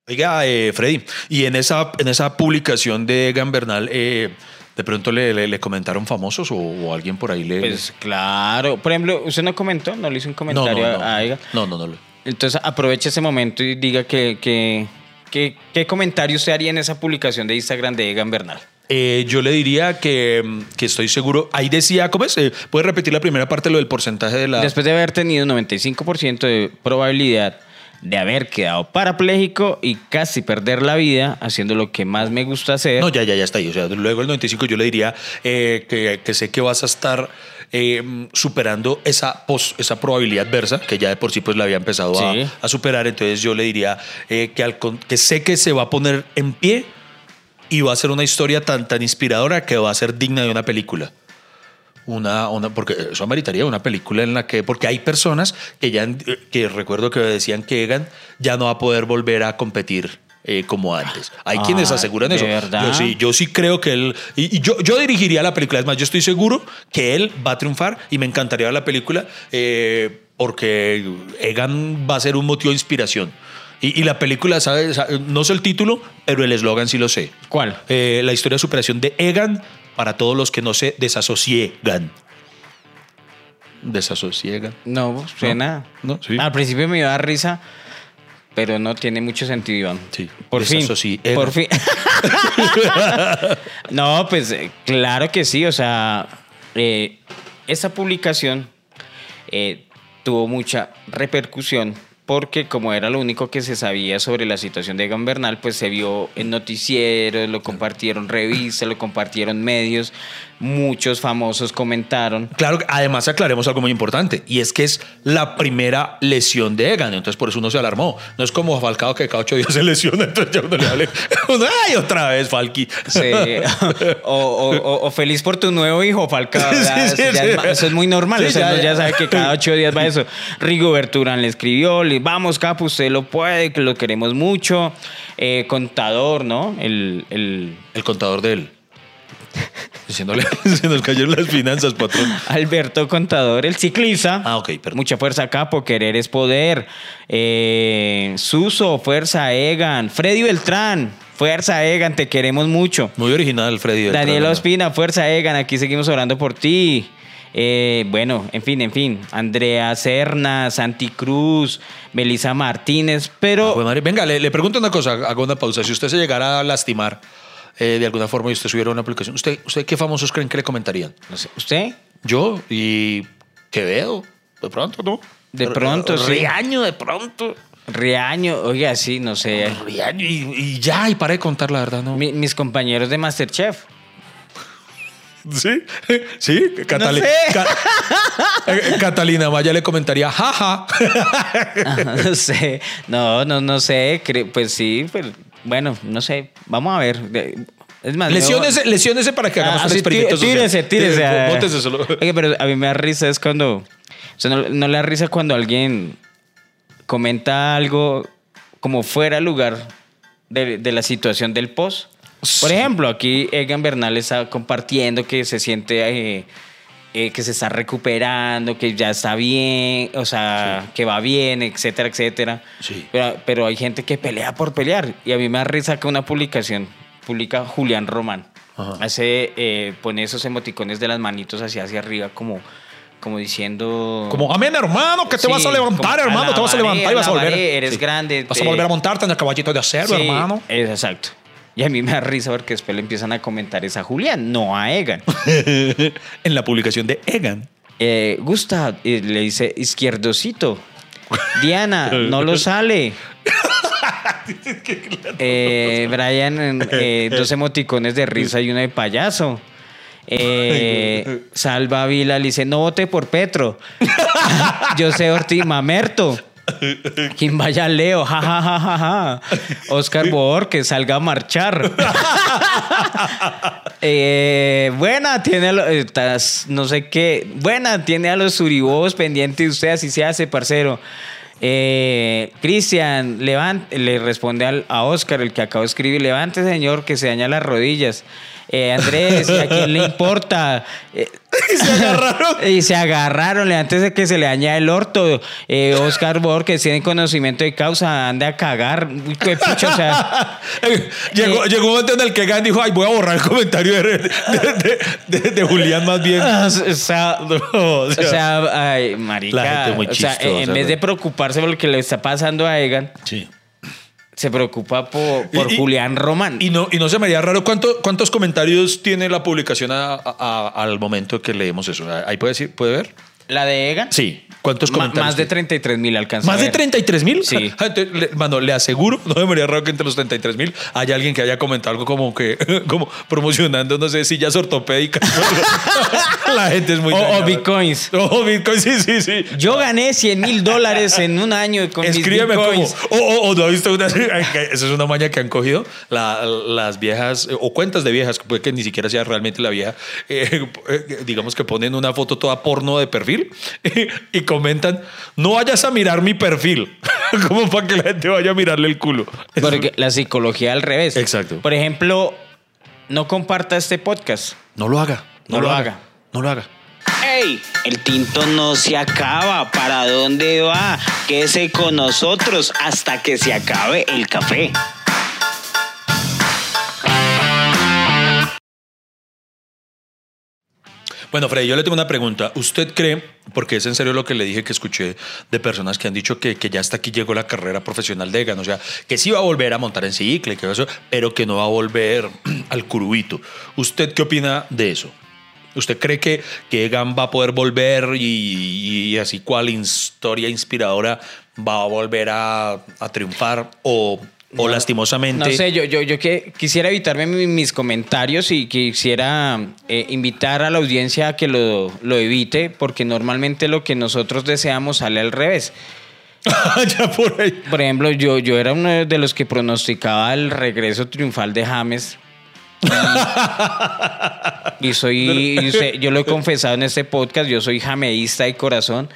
Oiga, eh, Freddy, y en esa, en esa publicación de Egan Bernal, eh, ¿de pronto le, le- le comentaron famosos o, o alguien por ahí le... Pues claro. Por ejemplo, usted no comentó, no le hizo un no, comentario no, no, a Egan. no, no, no, no. Entonces aproveche ese momento y diga que, que, que- qué comentario usted haría en esa publicación de Instagram de Egan Bernal. Eh, yo le diría que, que estoy seguro. Ahí decía, ¿cómo es? Eh, ¿Puedes repetir la primera parte, lo del porcentaje de la. Después de haber tenido un 95% de probabilidad de haber quedado parapléjico y casi perder la vida haciendo lo que más me gusta hacer. No, ya, ya, ya está ahí. O sea, luego el 95 yo le diría eh, que, que sé que vas a estar eh, superando esa, pos- esa probabilidad adversa, que ya de por sí pues la había empezado a- Sí. a, superar. Entonces yo le diría eh, que, al que sé que se va a poner en pie y va a ser una historia tan, tan inspiradora que va a ser digna de una película. Una, una, porque eso ameritaría una película en la que, porque hay personas que ya, que recuerdo que decían que Egan ya no va a poder volver a competir eh, como antes. Hay quienes Ah, aseguran ¿de eso. verdad? Yo sí, yo sí creo que él, y, y yo, yo dirigiría la película, es más, yo estoy seguro que él va a triunfar y me encantaría ver la película eh, porque Egan va a ser un motivo de inspiración. Y, y la película, ¿sabes? No sé el título, pero el eslogan sí lo sé. ¿Cuál? Eh, la historia de superación de Egan para todos los que no se desasosiegan. Desasosiegan. No, suena. No, sí. Al principio me iba a dar risa, pero no tiene mucho sentido, Iván. Sí, Por fin. Por fin. no, pues eh, claro que sí. O sea, eh, esa publicación eh, tuvo mucha repercusión porque como era lo único que se sabía sobre la situación de Egan Bernal, pues se vio en noticieros, lo compartieron revistas, lo compartieron medios, muchos famosos comentaron. Claro, que además aclaremos algo muy importante, y es que es la primera lesión de Egan, entonces por eso uno se alarmó. No es como Falcao que cada ocho días se lesiona, entonces ya uno le uno, ¡Ay, otra vez, Falqui! Sí. O, o- o- o feliz por tu nuevo hijo, Falcao. Sí, ¿verdad? sí, eso, sí. es, ma- eso es muy normal. Sí, o sea, ya, ya, ya. sabe que cada ocho días va eso. Rigoberto Urán le escribió, le, vamos, Capo, usted lo puede, que lo queremos mucho. Eh, contador, ¿no? El, el El contador de él. Diciéndole, se nos cayeron las finanzas, patrón. Alberto Contador, el ciclista. Ah, ok, perdón. Mucha fuerza, Capo, querer es poder. Eh, Suso, fuerza, Egan. Freddy Beltrán, fuerza, Egan, te queremos mucho. Muy original, Freddy. Beltrán, Daniela ¿no? Ospina, fuerza Egan, aquí seguimos orando por ti. Eh, bueno, en fin, en fin. Andrea Serna, Santi Cruz, Melissa Martínez, pero madre. Venga, le, le pregunto una cosa, hago una pausa. Si usted se llegara a lastimar eh, de alguna forma y usted subiera una aplicación, ¿usted, ¿usted qué famosos creen que le comentarían? no sé, ¿usted? Yo y Quevedo, de pronto, ¿no? De pronto, sí. Riaño, de pronto. Riaño, oiga, sí, no sé. Riaño y, y ya, y paré de contar la verdad, ¿no? Mi- mis compañeros de Masterchef. Sí, sí, Catali- sé. Ca- eh, Catalina Maya le comentaría, jaja. no sé, no, no, no sé. cre- Pues sí, pero bueno, no sé. Vamos a ver. Es más, Lesiones, lesiones para que hagamos Ah, un experimento tí- Tírese, tírese. Bótese solo. Oye, pero a mí me da risa es cuando... O sea, no, no le da risa cuando alguien comenta algo como fuera lugar de, de la situación del post. Por ejemplo, aquí Egan Bernal está compartiendo que se siente... eh, eh, que se está recuperando, que ya está bien, o sea, que va bien, etcétera, etcétera. Sí. Pero, pero hay gente que pelea por pelear. Y a mí me da risa que una publicación publica Julián Román. Ajá. Hace, eh, pone esos emoticones de las manitos hacia, hacia arriba como, como diciendo... Como, amén, hermano, que te Sí, vas a levantar, como hermano, te vas a levantar y vas a volver. eres Sí. grande, Vas a volver a montarte en el caballito de acero, Sí, hermano. es exacto. Y a mí me da risa porque después le empiezan a comentar es a Julián, no a Egan. en la publicación de Egan. Eh, Gusta, y le dice izquierdocito. Diana, no lo sale. Eh, Brian, eh, dos emoticones de risa y uno de payaso. Eh, Salva Vila le dice, no vote por Petro. José Ortiz Mamerto. Quien vaya Leo. Oscar Bor, que salga a marchar. Eh, buena, tiene a lo- eh, no sé qué. Buena, tiene a los suribos pendientes de usted, así se hace, parcero. Eh, Cristian, le responde al- a Oscar, el que acabo de escribir, levante señor, que se daña las rodillas. Eh, Andrés, ¿y ¿a quién le importa? Eh, Y se agarraron. y se agarraron, antes de que se le dañara el orto. Eh, Oscar Bor, que tiene conocimiento de causa, ande a cagar. Qué o sea. llegó, Eh. llegó un momento en el que Egan dijo, ay, voy a borrar el comentario de, de- de- de- de Julián más bien. O sea, No, o o sea, ay, marica. La gente muy o sea, chistosa, en vez de preocuparse por lo que le está pasando a Egan, sí. Se preocupa por, por Y- Julián Román. Y no, y no se me haría raro cuánto, cuántos comentarios tiene la publicación a- a- a- al momento que leemos eso. Ahí puede decir, puede ver. ¿La de Egan? Sí. ¿Cuántos comentarios? más de tiene? 33 mil alcanzó. ¿Más de ver. 33 mil? Sí. Mano, le aseguro, no me haría raro que entre los 33 mil haya alguien que haya comentado algo como que, como promocionando, no sé, sillas ortopédicas. La gente es muy. O- o bitcoins. O bitcoins, sí, sí, sí. Yo gané 100 mil dólares en un año con Escríbeme mis como. bitcoins. O, o, o no ha visto una. Esa es una maña que han cogido la- las viejas, o cuentas de viejas, que puede que ni siquiera sea realmente la vieja, eh, eh, digamos que ponen una foto toda porno de perfil y, comentan: No vayas a mirar mi perfil. como para que la gente vaya a mirarle el culo. Porque la psicología al revés. Exacto. Por ejemplo, no comparta este podcast. No lo haga. No lo haga. No lo haga. ¡Ey! El tinto no se acaba. ¿Para dónde va? Quédese con nosotros hasta que se acabe el café. Bueno, Freddy, yo le tengo una pregunta. ¿Usted cree, porque es en serio lo que le dije que escuché de personas que han dicho que, que ya hasta aquí llegó la carrera profesional de Egan, o sea, que sí va a volver a montar en cicla y que eso, pero que no va a volver al curubito. ¿Usted qué opina de eso? ¿Usted cree que, que Egan va a poder volver y, y así cual historia inspiradora va a volver a, a triunfar o, o lastimosamente? No sé, yo, yo, yo que quisiera evitarme mi- mis comentarios y quisiera eh, invitar a la audiencia a que lo, lo evite, porque normalmente lo que nosotros deseamos sale al revés. ya por ahí. Por ejemplo, yo, yo era uno de los que pronosticaba el regreso triunfal de James. Y, y soy, y sé- yo lo he confesado en este podcast, yo soy jameísta de corazón.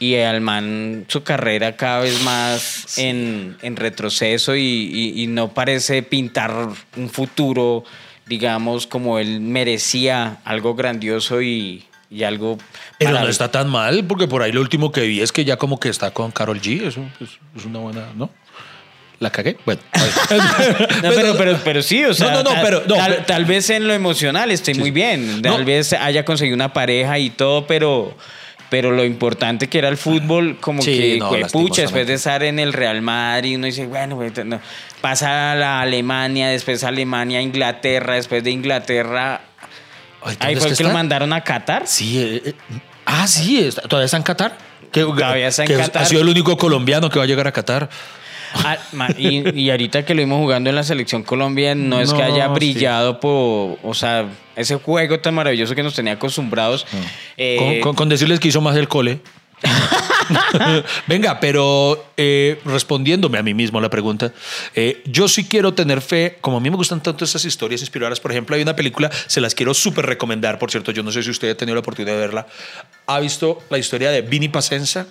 Y al man, su carrera cada vez más en, en retroceso y, y- y no parece pintar un futuro, digamos, como él merecía, algo grandioso y, y algo... Pero no está tan mal, porque por ahí lo último que vi es que ya como que está con Carol G. Eso es, es una buena, ¿no? ¿La cagué? Bueno. No, pero, pero, pero sí, o sea, No, no, no, tal, pero- no, tal, tal vez en lo emocional esté muy bien, tal vez haya conseguido una pareja y todo, pero, pero lo importante que era el fútbol, como Sí, que, no, pucha, después de estar en el Real Madrid, uno dice, bueno, no. pasa a la Alemania, después Alemania, Inglaterra, después de Inglaterra, Ay, ¿dónde ahí fue que el que lo mandaron a Qatar. Sí. eh, eh, ah, sí. ¿Todavía está en Qatar? Que, Todavía está en que Qatar. Ha sido el único colombiano que va a llegar a Qatar. Ah, ma- y, y ahorita que lo vimos jugando en la selección Colombia, no es que No, haya sí. brillado por, o sea, ese juego tan maravilloso que nos tenía acostumbrados. eh, Con, con- con decirles que hizo más el cole. Venga, pero eh, respondiéndome a mí mismo la pregunta, eh, yo sí quiero tener fe, como a mí me gustan tanto estas historias inspiradoras, por ejemplo, hay una película, se las quiero súper recomendar, por cierto, yo no sé si usted ha tenido la oportunidad de verla, ¿ha visto la historia de Vini Pacenza?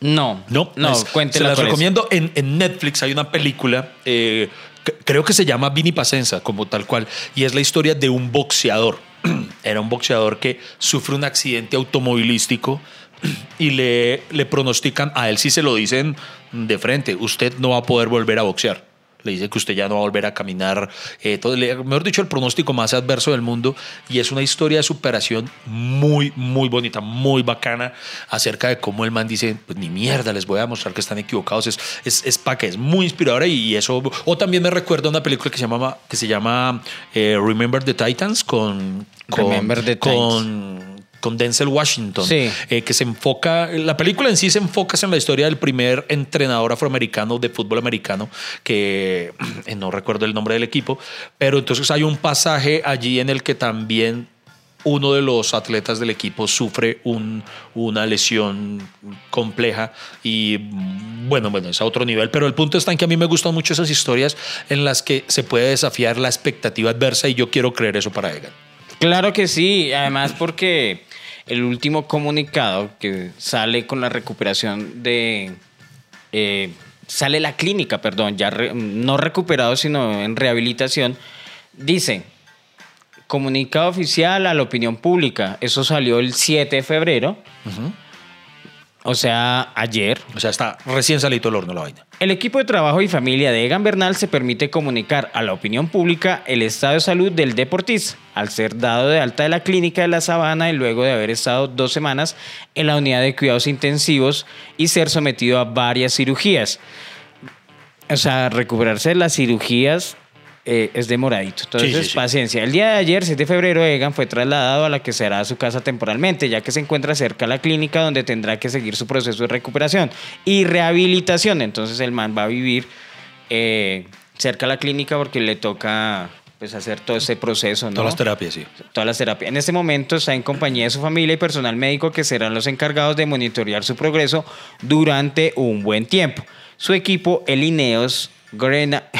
No, No, no, es- Se las recomiendo. En, en Netflix hay una película, eh, que- creo que se llama Vini Pacenza, como tal cual, y es la historia de un boxeador. Era un boxeador que sufre un accidente automovilístico y le, le pronostican, a él sí se lo dicen de frente, usted no va a poder volver a boxear. Le dice que usted ya no va a volver a caminar. eh, todo, mejor dicho, el pronóstico más adverso del mundo. Y es una historia de superación muy, muy bonita, muy bacana acerca de cómo el man dice, pues ni mierda, les voy a demostrar que están equivocados. Es, es, es pa' que es muy inspiradora y eso... O también me recuerda una película que se llama, que se llama eh, Remember the Titans con... con Remember the con, con Denzel Washington, Sí. eh, que se enfoca, la película en sí se enfoca en la historia del primer entrenador afroamericano de fútbol americano, que eh, no recuerdo el nombre del equipo, pero entonces hay un pasaje allí en el que también uno de los atletas del equipo sufre un- una lesión compleja y bueno, bueno, es a otro nivel, pero el punto está en que a mí me gustan mucho esas historias en las que se puede desafiar la expectativa adversa y yo quiero creer eso para Egan. Claro que sí, además porque el último comunicado que sale con la recuperación de... eh, sale la clínica, perdón, ya re- no recuperado, sino en rehabilitación, dice, comunicado oficial a la opinión pública, eso salió el 7 de febrero, o sea, ayer. O sea, está recién salido el horno la vaina. El equipo de trabajo y familia de Egan Bernal se permite comunicar a la opinión pública el estado de salud del deportista, al ser dado de alta de la clínica de la Sabana y luego de haber estado dos semanas en la unidad de cuidados intensivos y ser sometido a varias cirugías. O sea, recuperarse de las cirugías eh, es demoradito. Entonces, Sí, sí, sí. paciencia. El día de ayer, 7 de febrero, Egan fue trasladado a la que será su casa temporalmente, ya que se encuentra cerca a la clínica donde tendrá que seguir su proceso de recuperación y rehabilitación. Entonces, el man va a vivir eh, cerca a la clínica porque le toca pues, hacer todo ese proceso. ¿no? Todas las terapias, sí. todas las terapias. En este momento está en compañía de su familia y personal médico que serán los encargados de monitorear su progreso durante un buen tiempo. Su equipo, el Ineos Grena...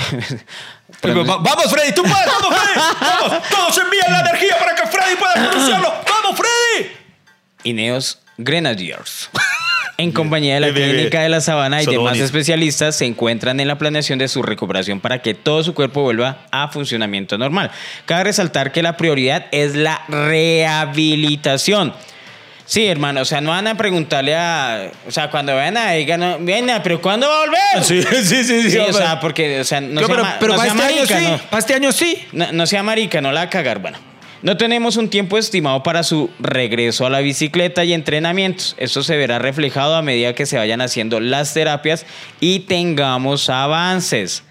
Vamos, Freddy, tú puedes, vamos, Freddy. Vamos, todos envían la energía para que Freddy pueda pronunciarlo. ¡Vamos, Freddy! Ineos Grenadiers. En compañía de la. Clínica de la Sabana y demás especialistas se encuentran en la planeación de su recuperación para que todo su cuerpo vuelva a funcionamiento normal. Cabe resaltar que la prioridad es la rehabilitación. Sí, hermano, o sea, no van a preguntarle a. O sea, cuando vayan a digan, no, venga, pero ¿cuándo va a volver? Sí, sí, sí. Sí, o sea, porque, o sea, no sea, pero ma- pero no para sea este marica, año sí. ¿no? Para este año sí. No, no sea marica, no la va a cagar. Bueno, no tenemos un tiempo estimado para su regreso a la bicicleta y entrenamientos. Esto se verá reflejado a medida que se vayan haciendo las terapias y tengamos avances.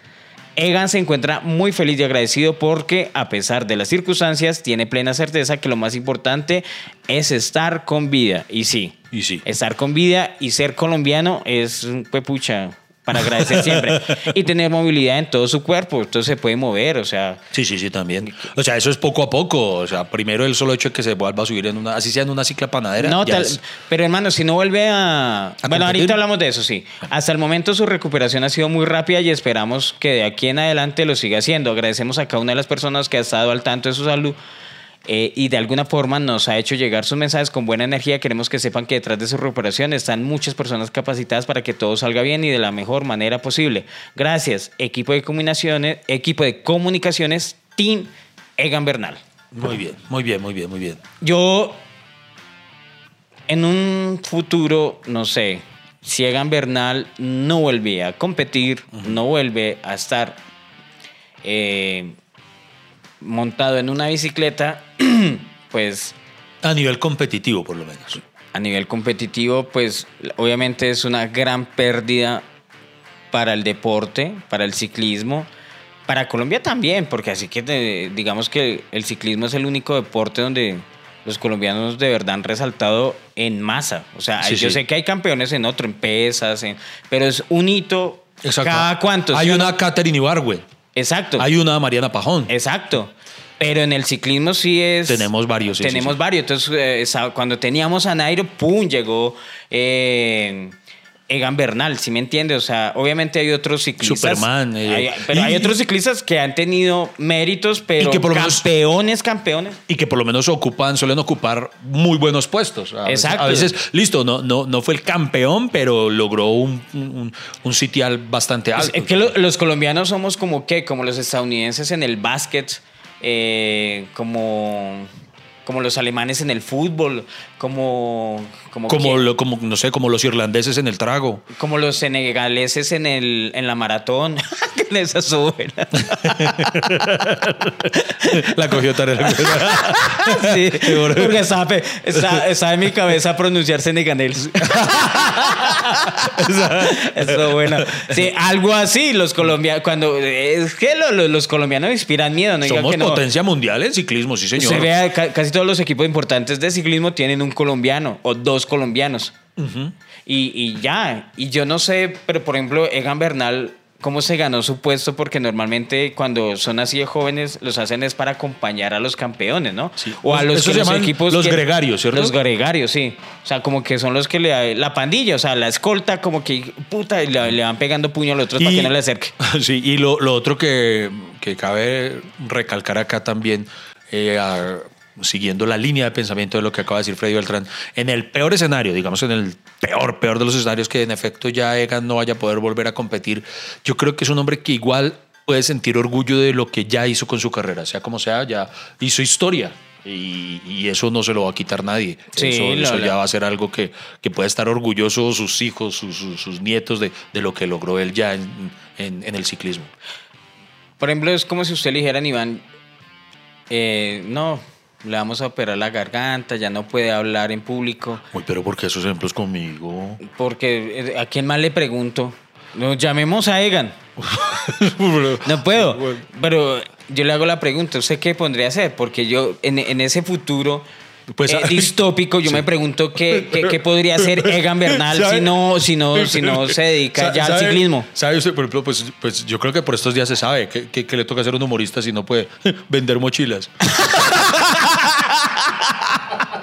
Egan se encuentra muy feliz y agradecido porque, a pesar de las circunstancias, tiene plena certeza que lo más importante es estar con vida. Y sí, Y sí. estar con vida y ser colombiano es, pues, pucha, para agradecer siempre. y tener movilidad en todo su cuerpo, entonces se puede mover, o sea, Sí, sí, sí, también. O sea, eso es poco a poco. O sea, primero el solo hecho de que se vuelva a subir en una, así sea en una cicla panadera. No, tal- es- pero hermano, si no vuelve a... ¿A bueno, competir? ahorita hablamos de eso, sí. Hasta el momento su recuperación ha sido muy rápida y esperamos que de aquí en adelante lo siga haciendo. Agradecemos a cada una de las personas que ha estado al tanto de su salud eh, y de alguna forma nos ha hecho llegar sus mensajes con buena energía. Queremos que sepan que detrás de su recuperación están muchas personas capacitadas para que todo salga bien y de la mejor manera posible. Gracias, equipo de comunicaciones, equipo de comunicaciones, Team Egan Bernal. Muy bien, muy bien, muy bien, muy bien. Yo, en un futuro, no sé, si Egan Bernal no vuelve a competir, no vuelve a estar eh, montado en una bicicleta, pues A nivel competitivo, por lo menos. a nivel competitivo, pues obviamente es una gran pérdida para el deporte, para el ciclismo, para Colombia también, porque así que digamos que el ciclismo es el único deporte donde los colombianos de verdad han resaltado en masa. O sea, Sí, yo sí. sé que hay campeones en otro, en pesas, en- pero es un hito cada cuánto. Hay ¿sí o una? Catherine Ibargüe. Exacto. Hay una Mariana Pajón. Exacto. Pero en el ciclismo sí es. Tenemos varios, sí, tenemos sí, sí. varios. Entonces, eh, cuando teníamos a Nairo, ¡pum! llegó eh, Egan Bernal, ¿sí me entiende? O sea, obviamente hay otros ciclistas. Superman, eh, Hay- pero y- hay otros ciclistas que han tenido méritos, pero que por lo menos- campeones, campeones. Y que por lo menos ocupan, suelen ocupar muy buenos puestos. A veces- Exacto. a veces, listo, no, no, no fue el campeón, pero logró un, un, un sitial bastante Es- alto. Es que lo- los colombianos somos como que, como los estadounidenses en el básquet, eh, como como los alemanes en el fútbol, como como, Como, lo- como, no sé, como los irlandeses en el trago. como los senegaleses en el en la maratón. Esa es su buena. La cogió tarea. Sí, porque está, estaba en mi cabeza pronunciar senegalés. Eso bueno. Sí, algo así, los colombianos, cuando es que lo- lo- los colombianos inspiran miedo, no Somos que no. potencia mundial en ciclismo, sí, señor. Se vea, ca- casi todos los equipos importantes de ciclismo tienen un colombiano o dos colombianos. y, y ya, y yo no sé, pero por ejemplo, Egan Bernal, ¿cómo se ganó su puesto? Porque normalmente cuando son así de jóvenes, los hacen es para acompañar a los campeones, ¿no? Sí. O a los, que los equipos... los que- gregarios, ¿cierto? Los gregarios, sí. O sea, como que son los que le... La pandilla, o sea, la escolta, como que, puta, y le, le van pegando puño a los otros para Y- que no le acerque. Sí, y lo, lo otro que, que cabe recalcar acá también, eh, a- siguiendo la línea de pensamiento de lo que acaba de decir Freddy Beltrán, en el peor escenario, digamos en el peor, peor de los escenarios que en efecto ya Egan no vaya a poder volver a competir, yo creo que es un hombre que igual puede sentir orgullo de lo que ya hizo con su carrera, sea como sea, ya hizo historia. Y, y eso no se lo va a quitar nadie. Sí, eso eso ya va a ser algo que, que puede estar orgulloso sus hijos, sus, sus- sus nietos de, de lo que logró él ya en, en- en el ciclismo. Por ejemplo, es como si usted le dijera a Iván, eh, no, le vamos a operar la garganta, ya no puede hablar en público, Uy, pero ¿por qué esos ejemplos conmigo? porque eh, ¿a quién más le pregunto? No, llamemos a Egan. No puedo, pero yo le hago la pregunta, ¿usted qué pondría a hacer? Porque yo en, en ese futuro... Pues, eh, ah, distópico, yo sí. me pregunto qué, qué- qué podría hacer Egan Bernal ¿Sabe? si no, si no, si no se dedica ya al ¿Sabe- ciclismo. ¿Sabe usted, por ejemplo? Pues, pues yo creo que por estos días se sabe que, que- que le toca ser un humorista si no puede vender mochilas.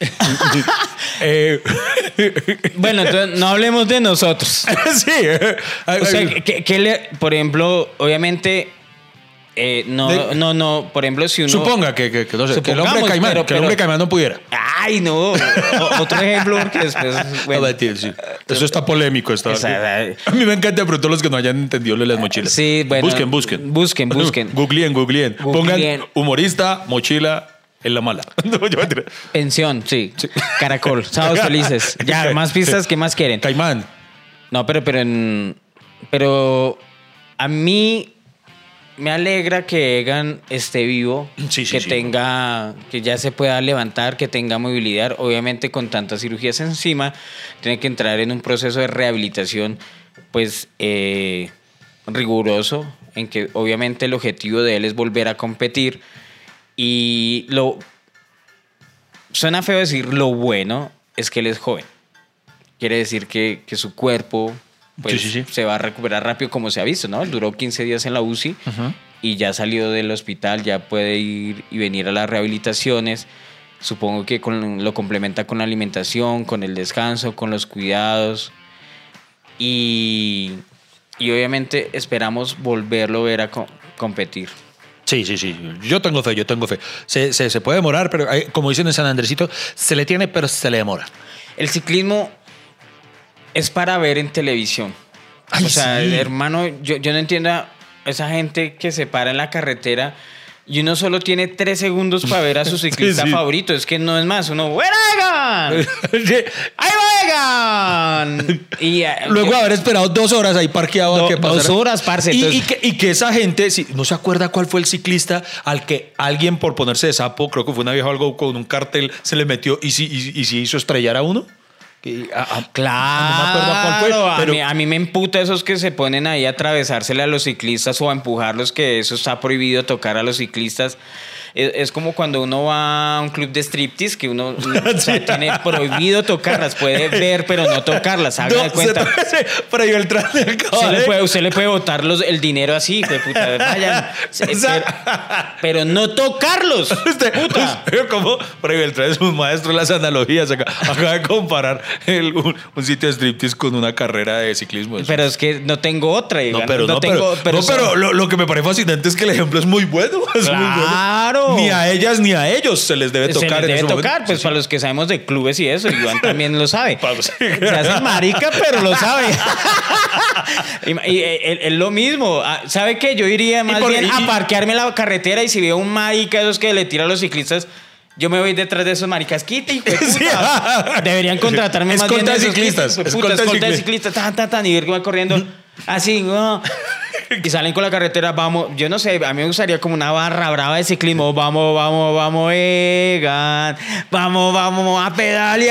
Eh, Bueno, entonces no hablemos de nosotros. sí. eh, O sea, que, que le- por ejemplo, obviamente, eh, no, De- no, no, por ejemplo, si uno... Suponga que, que- que no sé, que el hombre caimán, pero- que el hombre pero- caimán no pudiera. Ay, no. O- otro ejemplo, porque después... bueno. No, mentira, sí. Eso está polémico. Está, a mí me encanta de pronto los que no hayan entendido las mochilas. Sí, bueno. Busquen, busquen. Busquen, busquen. Googleen, googleen. Googleen. Pongan humorista, mochila en la mala. No, yo mentira. Pensión, sí. Caracol, sábados felices. Ya, más pistas, ¿qué más quieren? Caimán. No, pero, pero, en- pero a mí me alegra que Egan esté vivo, Sí, sí, que sí. tenga, que ya se pueda levantar, que tenga movilidad. Obviamente con tantas cirugías encima, tiene que entrar en un proceso de rehabilitación, pues eh, riguroso, en que obviamente el objetivo de él es volver a competir y lo suena feo decir lo bueno es que él es joven. Quiere decir que, que su cuerpo pues, Sí, sí, sí. se va a recuperar rápido como se ha visto, ¿no? Él duró 15 días en la UCI y ya salió del hospital, ya puede ir y venir a las rehabilitaciones. Supongo que con- lo complementa con la alimentación, con el descanso, con los cuidados. Y, y obviamente esperamos volverlo a ver a co- competir. Sí, sí, sí. Yo tengo fe, yo tengo fe. Se, se, se puede demorar, pero hay- como dicen en San Andresito, se le tiene, pero se le demora. El ciclismo es para ver en televisión. Ay, o sea, sí. hermano, yo, yo no entiendo a esa gente que se para en la carretera y uno solo tiene tres segundos para ver a su ciclista sí. favorito. Es que no es más. Uno, ¡Buena, Egan! ¡Ahí va, Egan! Y, eh, Luego yo- haber esperado dos horas ahí parqueado Do- a que dos horas, parce, y que, y que esa gente, si, no se acuerda cuál fue el ciclista al que alguien por ponerse de sapo, creo que fue una vieja o algo con un cartel, se le metió y si, y, y si hizo estrellar a uno. Que- a- a- Claro, no cuál a, mí, a mí me emputa esos que se ponen ahí a atravesársele a los ciclistas o a empujarlos, que eso está prohibido tocar a los ciclistas. Es, es como cuando uno va a un club de striptease que uno o sea, tiene prohibido tocarlas, puede ver pero no tocarlas, haga No, de cuenta. se- Pero yo el traje Usted le, puede, usted le puede botar los, el dinero así, fue puta, vayan. Se- O sea- pero, pero no tocarlos. Usted, puta. usted como por ahí Beltrán es un maestro de las analogías. Acá, acaba de comparar el- un, un sitio de striptease con una carrera de ciclismo. Eso. Pero es que no tengo otra. no, pero, no, tengo, pero, no, pero lo, lo que me parece fascinante es que el ejemplo es muy bueno. Es muy bueno. Claro. Ni a ellas ni a ellos se les debe se tocar les en debe ese tocar, momento. pues Sí, para los que sabemos de clubes y eso, Iván también lo sabe. Se hace marica, pero lo sabe. y y, eh, es lo mismo. Ah, ¿Sabe qué? Yo iría más por- bien y- a parquearme en la carretera y si veo un marica esos que le tira a los ciclistas, yo me voy detrás de esos maricas. Quita, puta. Sí. Deberían contratarme más Escolta bien de esos ciclistas, Puta, escolta de ciclistas. ciclistas. Tan, tan, tan, y van corriendo así. ah. Y salen con la carretera, vamos, yo no sé, a mí me gustaría como una barra brava de ciclismo, vamos, vamos, vamos, Egan, vamos, vamos a pedalear,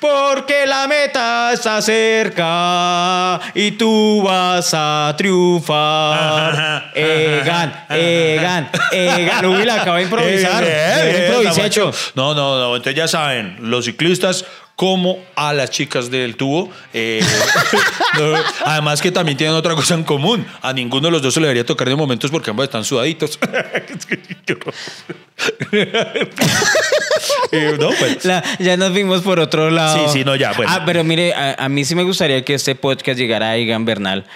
porque la meta está cerca y tú vas a triunfar. Egan, Egan, Egan. Uy, la acabo de improvisar. Bien, Yo bien, improvisé, hecho. No, no, no. Entonces ya saben, los ciclistas como a las chicas del tubo. eh, además que también tienen otra cosa en común. A ninguno de los dos se le debería tocar de momentos porque ambos están sudaditos. Eh, no, pues. La- ya nos vimos por otro lado. Sí, sí, no, ya, bueno. Ah, pero mire, a, a mí sí me gustaría que este podcast llegara a Egan Bernal.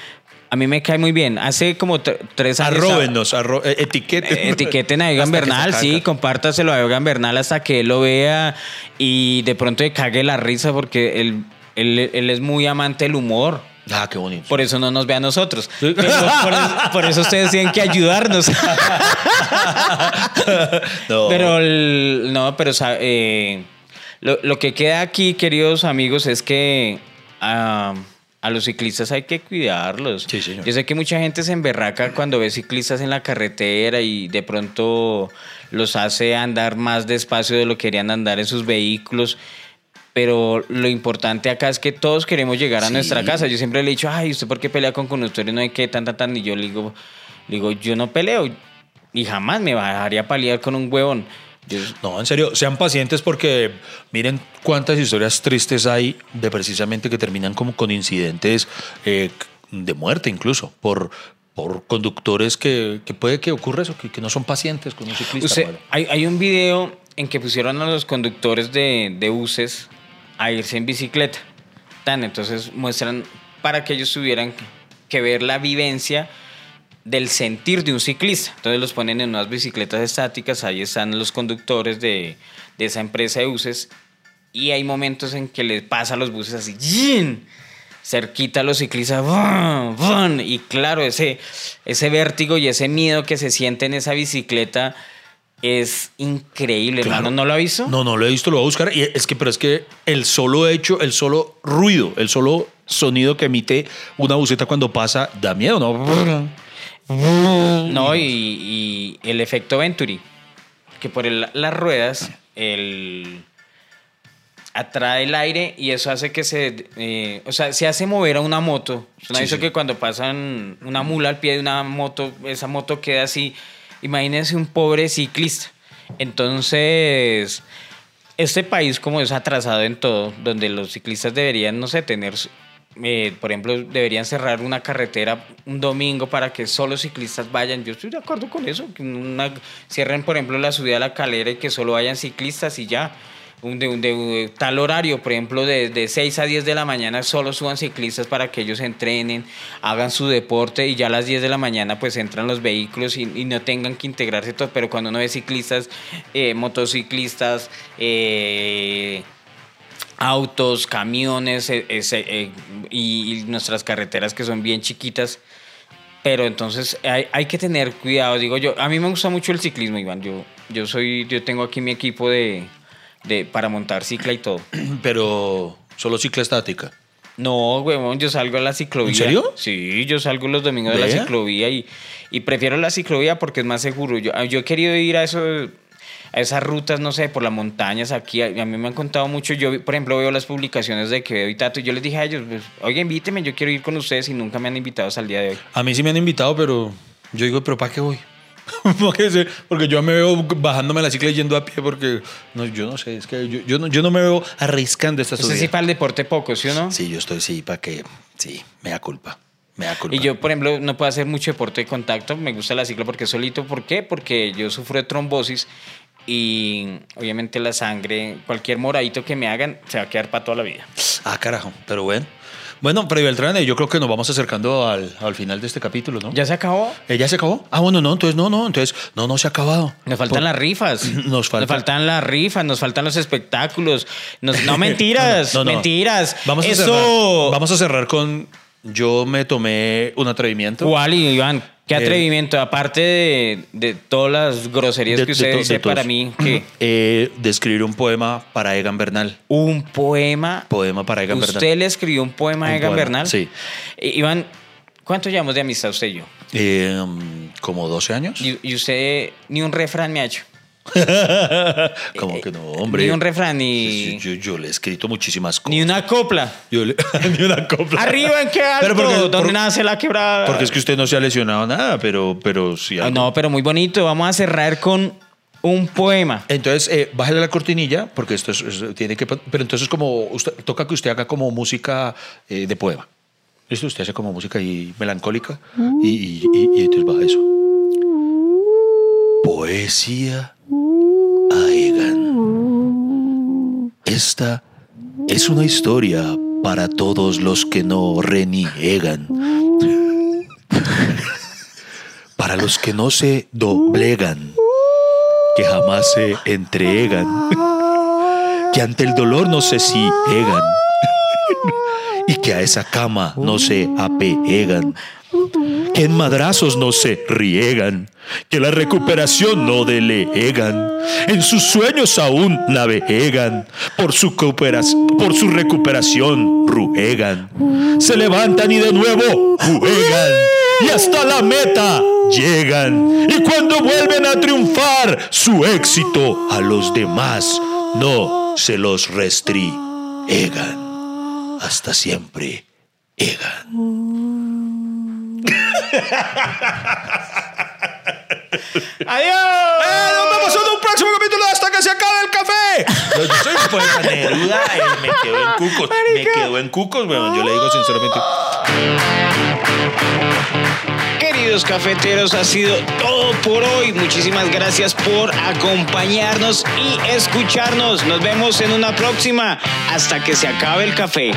A mí me cae muy bien. Hace como tre- tres años. Arróbenos, arro eh, etiqueten. Eh, Etiqueten a Egan Bernal, sí, compártaselo a Egan Bernal hasta que él lo vea y de pronto le cague la risa porque él, él, él es muy amante del humor. Ah, qué bonito. Por eso no nos ve a nosotros. Pero por, eso, por eso ustedes tienen que ayudarnos. No. Pero el- no, pero eh, lo, lo que queda aquí, queridos amigos, es que ah, a los ciclistas hay que cuidarlos. Sí, señor. Yo sé que mucha gente se emberraca cuando ve ciclistas en la carretera y de pronto los hace andar más despacio de lo que querían andar en sus vehículos. Pero lo importante acá es que todos queremos llegar a Sí. nuestra casa. Yo siempre le he dicho, ay, ¿usted por qué pelea con conductores? No hay que tan, tan, tan. Y yo le digo, le digo, yo no peleo. Y jamás me bajaría a pelear con un huevón. No, en serio, sean pacientes porque miren cuántas historias tristes hay de precisamente que terminan como con incidentes eh, de muerte incluso por, por conductores que, que puede que ocurra eso, que, que no son pacientes con un ciclista. Usted- hay, hay un video en que pusieron a los conductores de, de buses a irse en bicicleta. Tan, entonces muestran para que ellos tuvieran que ver la vivencia del sentir de un ciclista. Entonces los ponen en unas bicicletas estáticas, ahí están los conductores de, de esa empresa de buses y hay momentos en que les pasa a los buses así, ¡yin! cerquita a los ciclistas, ¡vum! ¡vum! y claro, ese, ese vértigo y ese miedo que se siente en esa bicicleta es increíble, Claro. hermano. ¿No lo ha visto? No, no lo he visto, lo voy a buscar. Y es que, pero es que el solo hecho, el solo ruido, el solo sonido que emite una buceta cuando pasa da miedo, ¿no? No, y, y el efecto Venturi, que por el- las ruedas el, atrae el aire y eso hace que se, eh, o sea, se hace mover a una moto. ¿No ha Sí, sí. que cuando pasan una mula al pie de una moto, esa moto queda así? Imagínense un pobre ciclista. Entonces, este país como es atrasado en todo, donde los ciclistas deberían, no sé, tener, por ejemplo, deberían cerrar una carretera un domingo para que solo ciclistas vayan. Yo estoy de acuerdo con eso, que cierren, por ejemplo, la subida a la calera y que solo vayan ciclistas y ya. Un de, un de- tal horario, por ejemplo, de, de 6 a 10 de la mañana solo suban ciclistas para que ellos entrenen, hagan su deporte y ya a las 10 de la mañana pues entran los vehículos y, y no tengan que integrarse todos, pero cuando uno ve ciclistas, eh, motociclistas, eh, autos, camiones eh, ese, eh, y, y nuestras carreteras que son bien chiquitas. Pero entonces hay, hay que tener cuidado, digo yo. A mí me gusta mucho el ciclismo, Iván. Yo, yo soy, yo tengo aquí mi equipo de, de para montar cicla y todo. Pero solo cicla estática. No, huevón, yo salgo a la ciclovía. ¿En serio? Sí, yo salgo los domingos de la ciclovía y, y prefiero la ciclovía porque es más seguro. Yo, yo he querido ir a, eso, esas rutas, no sé, por las montañas aquí. A, a mí me han contado mucho. Yo, por ejemplo, veo las publicaciones de Quevedo y Tato y yo les dije a ellos, pues, oye, invíteme, yo quiero ir con ustedes y nunca me han invitado hasta el día de hoy. A mí sí me han invitado, pero yo digo, ¿pero para qué voy? porque, yo me veo bajándome la cicla y yendo a pie porque no, yo no sé, es que yo, yo, no, yo no me veo arriscando esta subida. sí para el deporte poco, ¿sí o no? Sí, yo estoy sí para que sí, me da culpa. Me da culpa. Y yo, por ejemplo, no puedo hacer mucho deporte de contacto. Me gusta la cicla porque es solito. ¿Por qué? Porque yo sufro de trombosis y obviamente la sangre, cualquier moradito que me hagan, se va a quedar para toda la vida. Ah, carajo, pero bueno. Bueno, Freddy Beltrán, eh, yo creo que nos vamos acercando al, al final de este capítulo, ¿no? ¿Ya se acabó? Eh, ¿Ya se acabó? Ah, bueno, no, entonces no, no, entonces no, no se ha acabado. Nos faltan Por- las rifas. Nos falta- faltan las rifas, nos faltan los espectáculos. Nos- no, mentiras, No, no, no. mentiras. Vamos a, cerrar, vamos a cerrar con. Yo me tomé un atrevimiento. ¿Cuál, Iván? ¿Qué atrevimiento? Aparte de, de todas las groserías De- que usted dice para mí, que Eh, de escribir un poema para Egan Bernal. un poema. Poema para Egan Bernal. ¿Usted le escribió un poema a Egan poema, Bernal? sí. Iván, ¿cuánto llevamos de amistad usted y yo? Eh, mm, como 12 años. Y, y usted ni un refrán me ha hecho. como que no, hombre. Ni un refrán, ni, Yo, yo- yo le he escrito muchísimas cosas. ni una copla. Yo le- ni una copla. Arriba en qué alto, Pero porque- donde por- nace la quebrada. Porque es que usted no se ha lesionado nada, pero, pero sí. Ah, algo. No, pero muy bonito. Vamos a cerrar con un poema. Entonces, eh, bájale la cortinilla, porque esto es- es- tiene que. Pero entonces, como usted, toca que usted haga como música eh, de poema. Esto usted hace como música y melancólica. Y, y- y- y entonces baja eso. Poesía a Egan. Esta es una historia para todos los que no reniegan. Para los que no se doblegan que jamás se entregan, que ante el dolor no se ciegan y que a esa cama no se apegan, que en madrazos no se riegan, que la recuperación no delegan, en sus sueños aún navegan, por su, por su recuperación ruegan, se levantan y de nuevo juegan y hasta la meta llegan. Y cuando vuelven a triunfar, su éxito a los demás no se los restriegan. Hasta siempre, Egan. ¡Adiós! ¡Eh, nos vemos en un próximo capítulo hasta que se acabe el café! Yo, yo soy un poeta Neruda, eh, me quedo en cucos. Me quedo en cucos, weón. Yo le digo sinceramente. Queridos cafeteros, ha sido todo por hoy. Muchísimas gracias por acompañarnos y escucharnos. Nos vemos en una próxima hasta que se acabe el café.